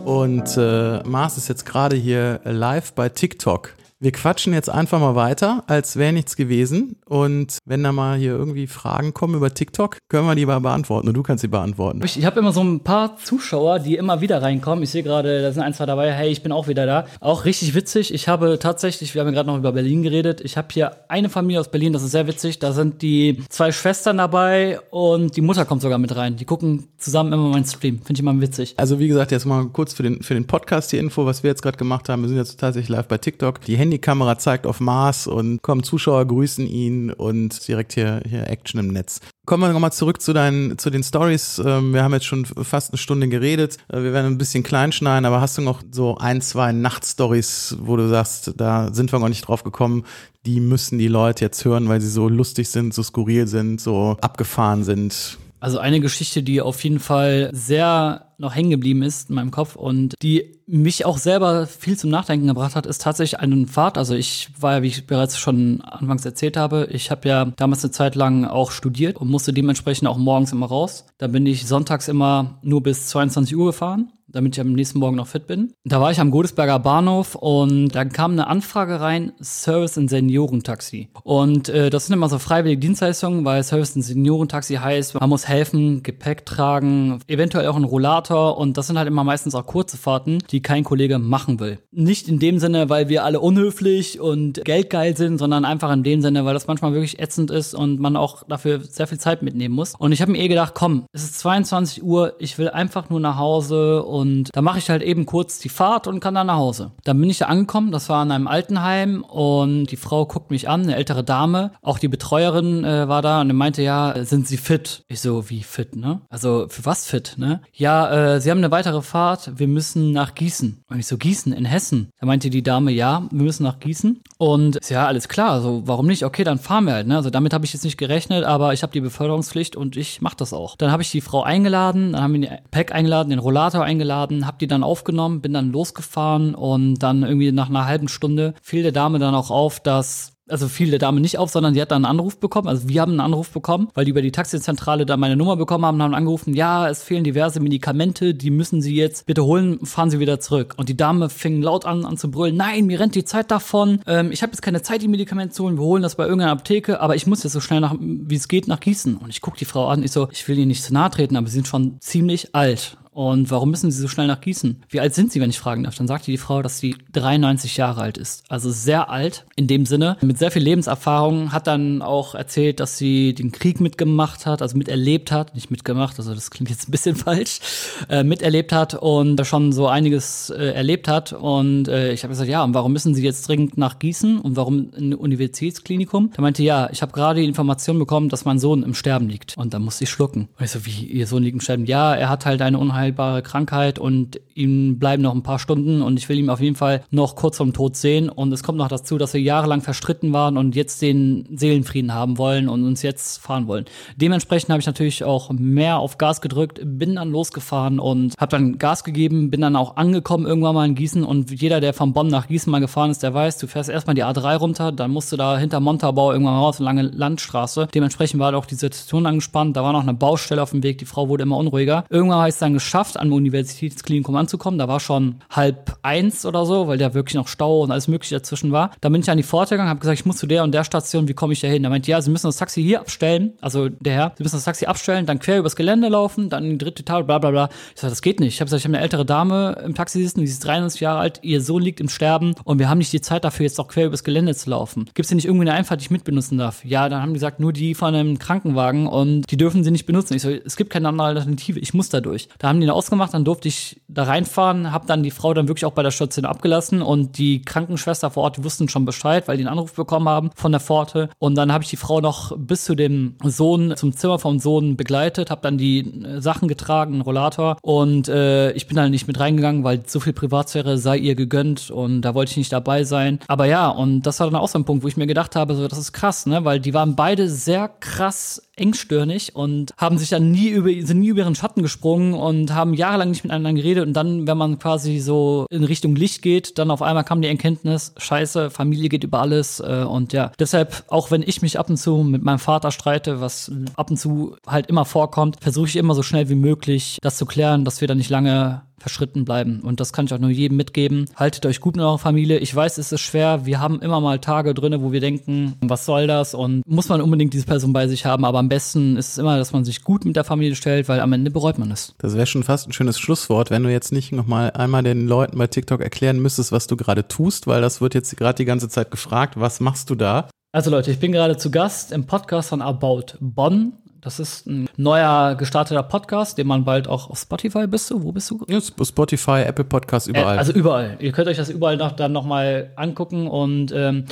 und äh, Mars ist jetzt gerade hier live bei TikTok. Wir quatschen jetzt einfach mal weiter, als wäre nichts gewesen. Und wenn da mal hier irgendwie Fragen kommen über TikTok, können wir die mal beantworten. Und du kannst sie beantworten. Ich, ich habe immer so ein paar Zuschauer, die immer wieder reinkommen. Ich sehe gerade, da sind ein, zwei dabei. Hey, ich bin auch wieder da. Auch richtig witzig. Ich habe tatsächlich, wir haben ja gerade noch über Berlin geredet. Ich habe hier eine Familie aus Berlin, das ist sehr witzig. Da sind die zwei Schwestern dabei und die Mutter kommt sogar mit rein. Die gucken zusammen immer meinen Stream. Finde ich immer witzig. Also wie gesagt, jetzt mal kurz für den, für den Podcast die Info, was wir jetzt gerade gemacht haben. Wir sind jetzt tatsächlich live bei TikTok. Die Handykamera zeigt auf Mars und kommen Zuschauer, grüßen ihn und direkt hier, hier Action im Netz. Kommen wir nochmal zurück zu deinen, zu den Stories. Ähm, wir haben jetzt schon fast eine Stunde geredet. Äh, wir werden ein bisschen kleinschneiden, aber hast du noch so ein, zwei Nachtstories, wo du sagst, da sind wir noch nicht drauf gekommen, die müssen die Leute jetzt hören, weil sie so lustig sind, so skurril sind, so abgefahren sind? Also eine Geschichte, die auf jeden Fall sehr noch hängen geblieben ist in meinem Kopf und die mich auch selber viel zum Nachdenken gebracht hat, ist tatsächlich eine Fahrt. Also ich war ja, wie ich bereits schon anfangs erzählt habe, ich habe ja damals eine Zeit lang auch studiert und musste dementsprechend auch morgens immer raus. Da bin ich sonntags immer nur bis 22 Uhr gefahren damit ich am nächsten Morgen noch fit bin. Da war ich am Godesberger Bahnhof und da kam eine Anfrage rein, Service in Seniorentaxi. Und äh, das sind immer so freiwillige Dienstleistungen, weil Service in Seniorentaxi heißt, man muss helfen, Gepäck tragen, eventuell auch einen Rollator und das sind halt immer meistens auch kurze Fahrten, die kein Kollege machen will. Nicht in dem Sinne, weil wir alle unhöflich und geldgeil sind, sondern einfach in dem Sinne, weil das manchmal wirklich ätzend ist und man auch dafür sehr viel Zeit mitnehmen muss. Und ich habe mir eh gedacht, komm, es ist 22 Uhr, ich will einfach nur nach Hause und und da mache ich halt eben kurz die Fahrt und kann dann nach Hause. Dann bin ich da angekommen, das war in einem Altenheim und die Frau guckt mich an, eine ältere Dame. Auch die Betreuerin äh, war da und meinte, ja, sind Sie fit? Ich so, wie fit, ne? Also für was fit, ne? Ja, äh, Sie haben eine weitere Fahrt, wir müssen nach Gießen. Und ich so, Gießen in Hessen? Da meinte die Dame, ja, wir müssen nach Gießen. Und ja, alles klar, also warum nicht? Okay, dann fahren wir halt, ne? Also damit habe ich jetzt nicht gerechnet, aber ich habe die Beförderungspflicht und ich mache das auch. Dann habe ich die Frau eingeladen, dann haben wir den Pack eingeladen, den Rollator eingeladen, habe die dann aufgenommen, bin dann losgefahren und dann irgendwie nach einer halben Stunde fiel der Dame dann auch auf, dass also fiel der Dame nicht auf, sondern sie hat dann einen Anruf bekommen. Also wir haben einen Anruf bekommen, weil die über die Taxizentrale da meine Nummer bekommen haben und haben angerufen, ja, es fehlen diverse Medikamente, die müssen Sie jetzt bitte holen, fahren Sie wieder zurück. Und die Dame fing laut an, an zu brüllen, nein, mir rennt die Zeit davon, ähm, ich habe jetzt keine Zeit, die Medikamente zu holen, wir holen das bei irgendeiner Apotheke, aber ich muss jetzt so schnell nach, wie es geht, nach Gießen. Und ich gucke die Frau an, ich so, ich will Ihnen nicht zu nahe treten, aber Sie sind schon ziemlich alt. Und warum müssen Sie so schnell nach Gießen? Wie alt sind Sie, wenn ich fragen darf? Dann sagte die Frau, dass sie 93 Jahre alt ist. Also sehr alt in dem Sinne. Mit sehr viel Lebenserfahrung. Hat dann auch erzählt, dass sie den Krieg mitgemacht hat, also miterlebt hat. Nicht mitgemacht, also das klingt jetzt ein bisschen falsch. Äh, miterlebt hat und schon so einiges äh, erlebt hat. Und äh, ich habe gesagt, ja, und warum müssen Sie jetzt dringend nach Gießen? Und warum ein Universitätsklinikum? Da meinte, ja, ich habe gerade die Information bekommen, dass mein Sohn im Sterben liegt. Und da musste ich schlucken. Und ich so, wie, Ihr Sohn liegt im Sterben? Ja, er hat halt eine Unheil unheilbare Krankheit und ihm bleiben noch ein paar Stunden und ich will ihn auf jeden Fall noch kurz vom Tod sehen. Und es kommt noch dazu, dass wir jahrelang verstritten waren und jetzt den Seelenfrieden haben wollen und uns jetzt fahren wollen. Dementsprechend habe ich natürlich auch mehr auf Gas gedrückt, bin dann losgefahren und habe dann Gas gegeben, bin dann auch angekommen irgendwann mal in Gießen und jeder, der von Bonn nach Gießen mal gefahren ist, der weiß, du fährst erstmal die A3 runter, dann musst du da hinter Montabaur irgendwann raus, eine lange Landstraße. Dementsprechend war auch die Situation angespannt, da war noch eine Baustelle auf dem Weg, die Frau wurde immer unruhiger. Irgendwann habe ich es dann geschafft, geschafft, am Universitätsklinikum anzukommen. Da war schon halb eins oder so, weil da wirklich noch Stau und alles mögliche dazwischen war. Da bin ich an die Pforte gegangen, habe gesagt, ich muss zu der und der Station, wie komme ich da hin? Da meinte, ja, Sie müssen das Taxi hier abstellen, also der Herr, Sie müssen das Taxi abstellen, dann quer übers Gelände laufen, dann in die dritte Etage, bla bla bla. Ich sage, das geht nicht. Ich habe gesagt, ich habe eine ältere Dame im Taxi sitzen, die ist 93 Jahre alt, ihr Sohn liegt im Sterben und wir haben nicht die Zeit dafür, jetzt auch quer übers Gelände zu laufen. Gibt es denn nicht irgendwie eine Einfahrt, die ich mitbenutzen darf? Ja, dann haben die gesagt, nur die von einem Krankenwagen und die dürfen sie nicht benutzen. Ich so, es gibt keine andere Alternative, ich muss da durch. Da haben haben dann ausgemacht, dann durfte ich da reinfahren, habe dann die Frau dann wirklich auch bei der Station abgelassen und die Krankenschwester vor Ort, wussten schon Bescheid, weil die einen Anruf bekommen haben von der Pforte. Und dann habe ich die Frau noch bis zu dem Sohn, zum Zimmer vom Sohn begleitet, habe dann die äh, Sachen getragen, einen Rollator und äh, ich bin dann nicht mit reingegangen, weil so viel Privatsphäre sei ihr gegönnt und da wollte ich nicht dabei sein. Aber ja, und das war dann auch so ein Punkt, wo ich mir gedacht habe, so, das ist krass, ne, weil die waren beide sehr krass engstirnig und haben sich dann nie über, sind nie über ihren Schatten gesprungen und haben jahrelang nicht miteinander geredet. Und dann, wenn man quasi so in Richtung Licht geht, dann auf einmal kam die Erkenntnis, scheiße, Familie geht über alles äh, und ja, deshalb, auch wenn ich mich ab und zu mit meinem Vater streite, was ab und zu halt immer vorkommt, versuche ich immer so schnell wie möglich das zu klären, dass wir da nicht lange verschritten bleiben. Und das kann ich auch nur jedem mitgeben. Haltet euch gut mit eurer Familie. Ich weiß, es ist schwer. Wir haben immer mal Tage drinne, wo wir denken, was soll das? Und muss man unbedingt diese Person bei sich haben. Aber am besten ist es immer, dass man sich gut mit der Familie stellt, weil am Ende bereut man es. Das wäre schon fast ein schönes Schlusswort, wenn du jetzt nicht nochmal einmal den Leuten bei TikTok erklären müsstest, was du gerade tust, weil das wird jetzt gerade die ganze Zeit gefragt. Was machst du da? Also Leute, ich bin gerade zu Gast im Podcast von About Bonn. Das ist ein neuer gestarteter Podcast, den man bald auch auf Spotify bist du? Wo bist du? Ja, Spotify, Apple Podcasts, überall. Äh, also überall. Ihr könnt euch das überall noch, dann nochmal angucken und ähm,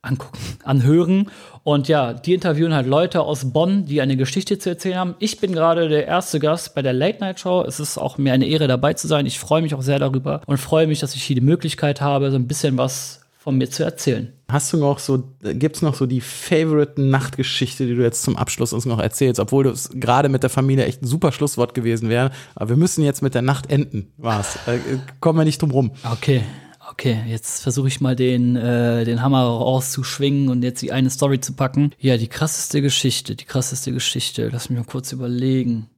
angucken, anhören. Und ja, die interviewen halt Leute aus Bonn, die eine Geschichte zu erzählen haben. Ich bin gerade der erste Gast bei der Late Night Show. Es ist auch mir eine Ehre dabei zu sein. Ich freue mich auch sehr darüber und freue mich, dass ich hier die Möglichkeit habe, so ein bisschen was von mir zu erzählen. Hast du noch so, gibt's noch so die Favorite Nachtgeschichte, die du jetzt zum Abschluss uns noch erzählst, obwohl das gerade mit der Familie echt ein super Schlusswort gewesen wäre. Aber wir müssen jetzt mit der Nacht enden. Was? Äh, kommen wir nicht drum rum. Okay. Okay, jetzt versuche ich mal den, äh, den Hammer rauszuschwingen und jetzt die eine Story zu packen. Ja, die krasseste Geschichte, die krasseste Geschichte. Lass mich mal kurz überlegen.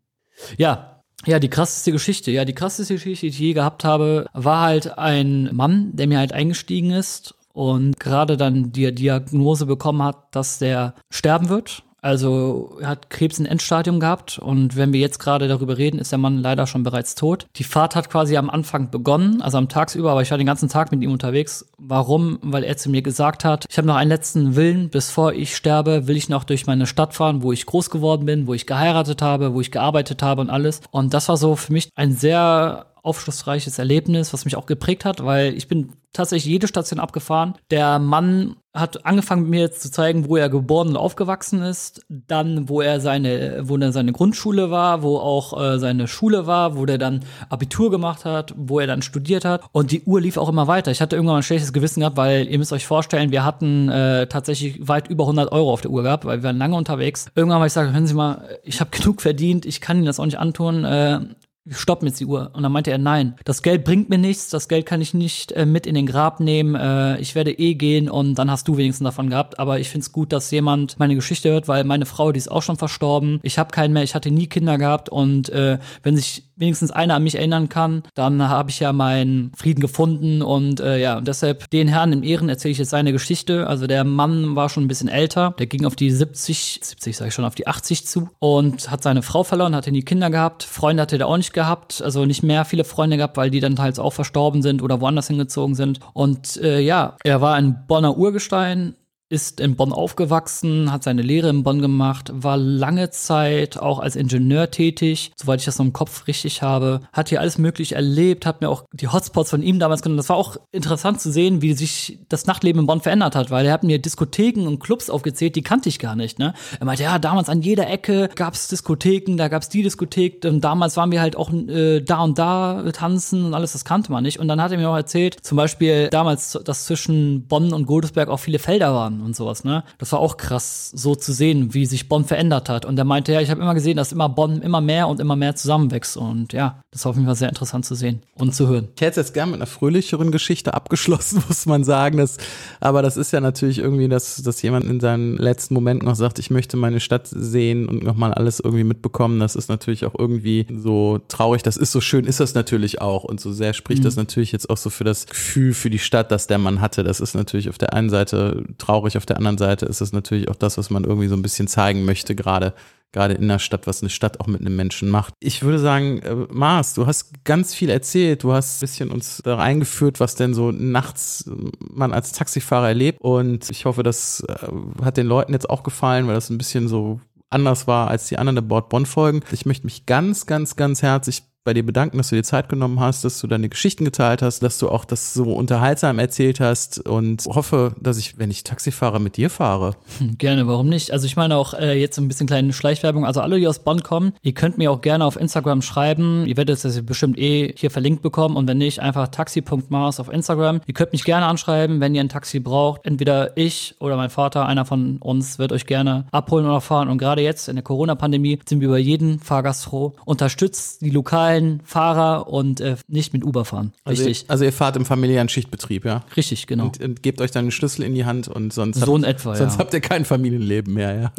Ja, ja, die krasseste Geschichte. Ja, die krasseste Geschichte, die ich je gehabt habe, war halt ein Mann, der mir halt eingestiegen ist und gerade dann die Diagnose bekommen hat, dass der sterben wird. Also er hat Krebs in Endstadium gehabt und wenn wir jetzt gerade darüber reden, ist der Mann leider schon bereits tot. Die Fahrt hat quasi am Anfang begonnen, also am Tagsüber, aber ich war den ganzen Tag mit ihm unterwegs. Warum? Weil er zu mir gesagt hat, ich habe noch einen letzten Willen, bevor ich sterbe, will ich noch durch meine Stadt fahren, wo ich groß geworden bin, wo ich geheiratet habe, wo ich gearbeitet habe und alles. Und das war so für mich ein sehr aufschlussreiches Erlebnis, was mich auch geprägt hat, weil ich bin tatsächlich jede Station abgefahren. Der Mann hat angefangen mir jetzt zu zeigen, wo er geboren und aufgewachsen ist, dann wo er seine, wo er seine Grundschule war, wo auch äh, seine Schule war, wo der dann Abitur gemacht hat, wo er dann studiert hat und die Uhr lief auch immer weiter. Ich hatte irgendwann ein schlechtes Gewissen gehabt, weil ihr müsst euch vorstellen, wir hatten äh, tatsächlich weit über 100 Euro auf der Uhr gehabt, weil wir waren lange unterwegs. Irgendwann habe ich gesagt, hören Sie mal, ich habe genug verdient, ich kann Ihnen das auch nicht antun. Äh, stoppen jetzt die Uhr. Und dann meinte er, nein, das Geld bringt mir nichts, das Geld kann ich nicht äh, mit in den Grab nehmen, äh, ich werde eh gehen und dann hast du wenigstens davon gehabt. Aber ich find's gut, dass jemand meine Geschichte hört, weil meine Frau, die ist auch schon verstorben. Ich habe keinen mehr, ich hatte nie Kinder gehabt und äh, wenn sich wenigstens einer an mich erinnern kann, dann habe ich ja meinen Frieden gefunden und äh, ja, und deshalb den Herrn in Ehren erzähle ich jetzt seine Geschichte. Also der Mann war schon ein bisschen älter, der ging auf die 70, 70 sage ich schon, auf die 80 zu und hat seine Frau verloren, hatte nie Kinder gehabt, Freunde hatte der auch nicht gehabt, also nicht mehr viele Freunde gehabt, weil die dann teils auch verstorben sind oder woanders hingezogen sind. Und äh, ja, er war ein Bonner Urgestein, ist in Bonn aufgewachsen, hat seine Lehre in Bonn gemacht, war lange Zeit auch als Ingenieur tätig, soweit ich das noch im Kopf richtig habe, hat hier alles möglich erlebt, hat mir auch die Hotspots von ihm damals genommen. Das war auch interessant zu sehen, wie sich das Nachtleben in Bonn verändert hat, weil er hat mir Diskotheken und Clubs aufgezählt, die kannte ich gar nicht. Ne? Er meinte, ja, damals an jeder Ecke gab's Diskotheken, da gab's die Diskothek, und damals waren wir halt auch äh, da und da tanzen und alles, das kannte man nicht. Und dann hat er mir auch erzählt, zum Beispiel damals, dass zwischen Bonn und Godesberg auch viele Felder waren und sowas, ne? Das war auch krass, so zu sehen, wie sich Bonn verändert hat. Und er meinte, ja, ich habe immer gesehen, dass immer Bonn immer mehr und immer mehr zusammenwächst. Und ja, das war auf jeden Fall sehr interessant zu sehen und zu hören. Ich hätte es jetzt gerne mit einer fröhlicheren Geschichte abgeschlossen, muss man sagen. Das, aber das ist ja natürlich irgendwie, dass, dass jemand in seinen letzten Momenten noch sagt, ich möchte meine Stadt sehen und nochmal alles irgendwie mitbekommen. Das ist natürlich auch irgendwie so traurig. Das ist so schön, ist das natürlich auch. Und so sehr spricht mhm. das natürlich jetzt auch so für das Gefühl für die Stadt, das der Mann hatte. Das ist natürlich auf der einen Seite traurig traurig. Auf der anderen Seite ist es natürlich auch das, was man irgendwie so ein bisschen zeigen möchte, gerade gerade in der Stadt, was eine Stadt auch mit einem Menschen macht. Ich würde sagen, äh, Mars, du hast ganz viel erzählt, du hast ein bisschen uns da reingeführt, was denn so nachts man als Taxifahrer erlebt und ich hoffe, das äh, hat den Leuten jetzt auch gefallen, weil das ein bisschen so anders war als die anderen der Bord Bonn Folgen. Ich möchte mich ganz, ganz, ganz herzlich bei dir bedanken, dass du dir Zeit genommen hast, dass du deine Geschichten geteilt hast, dass du auch das so unterhaltsam erzählt hast und hoffe, dass ich, wenn ich Taxifahrer mit dir fahre. Hm, gerne, warum nicht? Also ich meine auch äh, jetzt ein bisschen kleine Schleichwerbung. Also alle, die aus Bonn kommen, ihr könnt mir auch gerne auf Instagram schreiben. Ihr werdet das bestimmt eh hier verlinkt bekommen und wenn nicht, einfach taxi.mars auf Instagram. Ihr könnt mich gerne anschreiben, wenn ihr ein Taxi braucht. Entweder ich oder mein Vater, einer von uns, wird euch gerne abholen oder fahren. Und gerade jetzt in der Corona-Pandemie sind wir über jeden Fahrgast froh. Unterstützt die lokalen lokalen Fahrer und äh, nicht mit Uber fahren. Also Richtig. Ihr, also ihr fahrt im familiären Schichtbetrieb, ja? Richtig, genau. Und, und gebt euch dann den Schlüssel in die Hand und sonst, so habt, etwa, sonst ja. habt ihr kein Familienleben mehr, ja?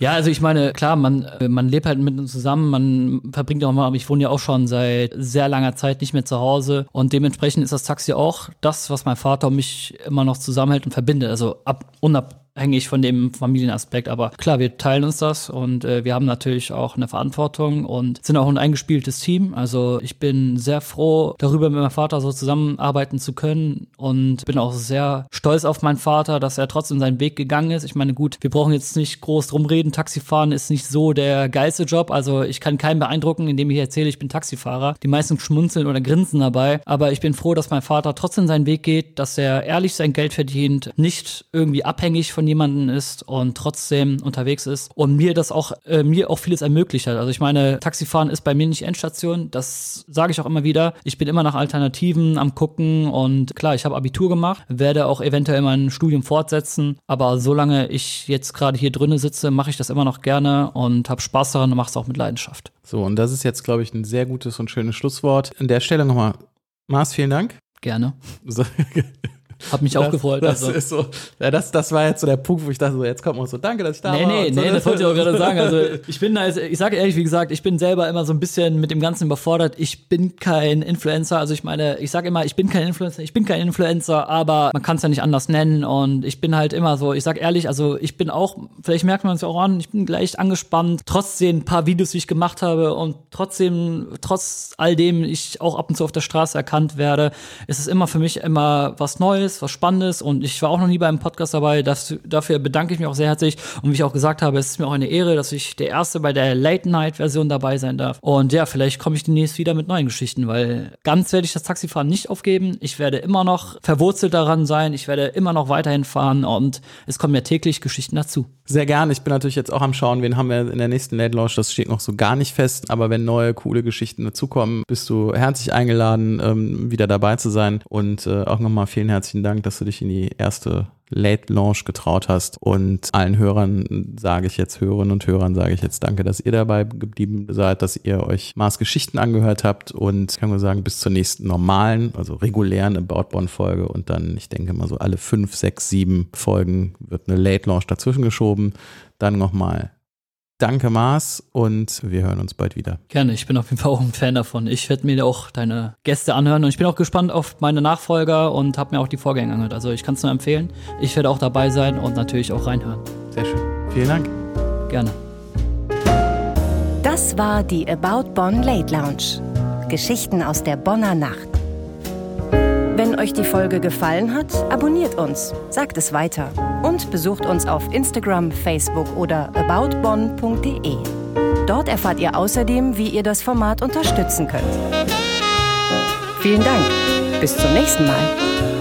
Ja, also ich meine, klar, man, äh, man lebt halt mit uns zusammen, man verbringt auch mal, ich wohne ja auch schon seit sehr langer Zeit nicht mehr zu Hause und dementsprechend ist das Taxi auch das, was mein Vater und mich immer noch zusammenhält und verbindet, also ab, unab, abhängig von dem Familienaspekt. Aber klar, wir teilen uns das und äh, wir haben natürlich auch eine Verantwortung und sind auch ein eingespieltes Team. Also ich bin sehr froh darüber, mit meinem Vater so zusammenarbeiten zu können und bin auch sehr stolz auf meinen Vater, dass er trotzdem seinen Weg gegangen ist. Ich meine, gut, wir brauchen jetzt nicht groß drum reden. Taxifahren ist nicht so der geilste Job. Also ich kann keinen beeindrucken, indem ich erzähle, ich bin Taxifahrer. Die meisten schmunzeln oder grinsen dabei. Aber ich bin froh, dass mein Vater trotzdem seinen Weg geht, dass er ehrlich sein Geld verdient, nicht irgendwie abhängig von jemandem ist und trotzdem unterwegs ist und mir das auch äh, mir auch vieles ermöglicht hat. Also ich meine, Taxifahren ist bei mir nicht Endstation, das sage ich auch immer wieder. Ich bin immer nach Alternativen am gucken und klar, ich habe Abitur gemacht, werde auch eventuell mein Studium fortsetzen, aber solange ich jetzt gerade hier drinnen sitze, mache ich das immer noch gerne und habe Spaß daran und mache es auch mit Leidenschaft. so. Und das ist jetzt, glaube ich, ein sehr gutes und schönes Schlusswort. An der Stelle nochmal, Mars, vielen Dank. Gerne. So, Hab mich auch das, gefreut. Das also. ist so, ja, das, das war jetzt so der Punkt, wo ich dachte, so, jetzt kommt man so, danke, dass ich da Nee, war. nee, und so. nee, das wollte ich auch gerade sagen. Also ich bin also, ich sage ehrlich, wie gesagt, ich bin selber immer so ein bisschen mit dem Ganzen überfordert. Ich bin kein Influencer. Also ich meine, ich sage immer, ich bin kein Influencer, ich bin kein Influencer, aber man kann es ja nicht anders nennen. Und ich bin halt immer so, ich sag ehrlich, also ich bin auch, vielleicht merkt man es auch an, ich bin gleich angespannt, trotz den paar Videos, die ich gemacht habe und trotzdem, trotz all dem ich auch ab und zu auf der Straße erkannt werde, ist es immer für mich immer was Neues, was Spannendes und ich war auch noch nie beim Podcast dabei. Das, dafür bedanke ich mich auch sehr herzlich. Und wie ich auch gesagt habe, es ist mir auch eine Ehre, dass ich der Erste bei der Late-Night-Version dabei sein darf. Und ja, vielleicht komme ich demnächst wieder mit neuen Geschichten, weil ganz werde ich das Taxifahren nicht aufgeben. Ich werde immer noch verwurzelt daran sein. Ich werde immer noch weiterhin fahren und es kommen mir täglich Geschichten dazu. Sehr gerne. Ich bin natürlich jetzt auch am Schauen, wen haben wir in der nächsten Late Launch. Das steht noch so gar nicht fest. Aber wenn neue, coole Geschichten dazukommen, bist du herzlich eingeladen, ähm, wieder dabei zu sein. Und äh, auch nochmal vielen herzlichen Dank, dass du dich in die erste Late Launch getraut hast. Und allen Hörern sage ich jetzt, Hörerinnen und Hörern sage ich jetzt danke, dass ihr dabei geblieben seid, dass ihr euch Mars Geschichten angehört habt. Und kann nur sagen, bis zur nächsten normalen, also regulären About Bonn Folge. Und dann, ich denke mal so alle fünf, sechs, sieben Folgen wird eine Late Launch dazwischen geschoben. Dann nochmal Danke, Mars, und wir hören uns bald wieder. Gerne, ich bin auf jeden Fall auch ein Fan davon. Ich werde mir auch deine Gäste anhören und ich bin auch gespannt auf meine Nachfolger und habe mir auch die Vorgänge angehört. Also ich kann es nur empfehlen. Ich werde auch dabei sein und natürlich auch reinhören. Sehr schön. Vielen Dank. Gerne. Das war die About Bonn Late Lounge. Geschichten aus der Bonner Nacht. Wenn euch die Folge gefallen hat, abonniert uns, sagt es weiter und besucht uns auf Instagram, Facebook oder aboutbonn.de. Dort erfahrt ihr außerdem, wie ihr das Format unterstützen könnt. Vielen Dank. Bis zum nächsten Mal.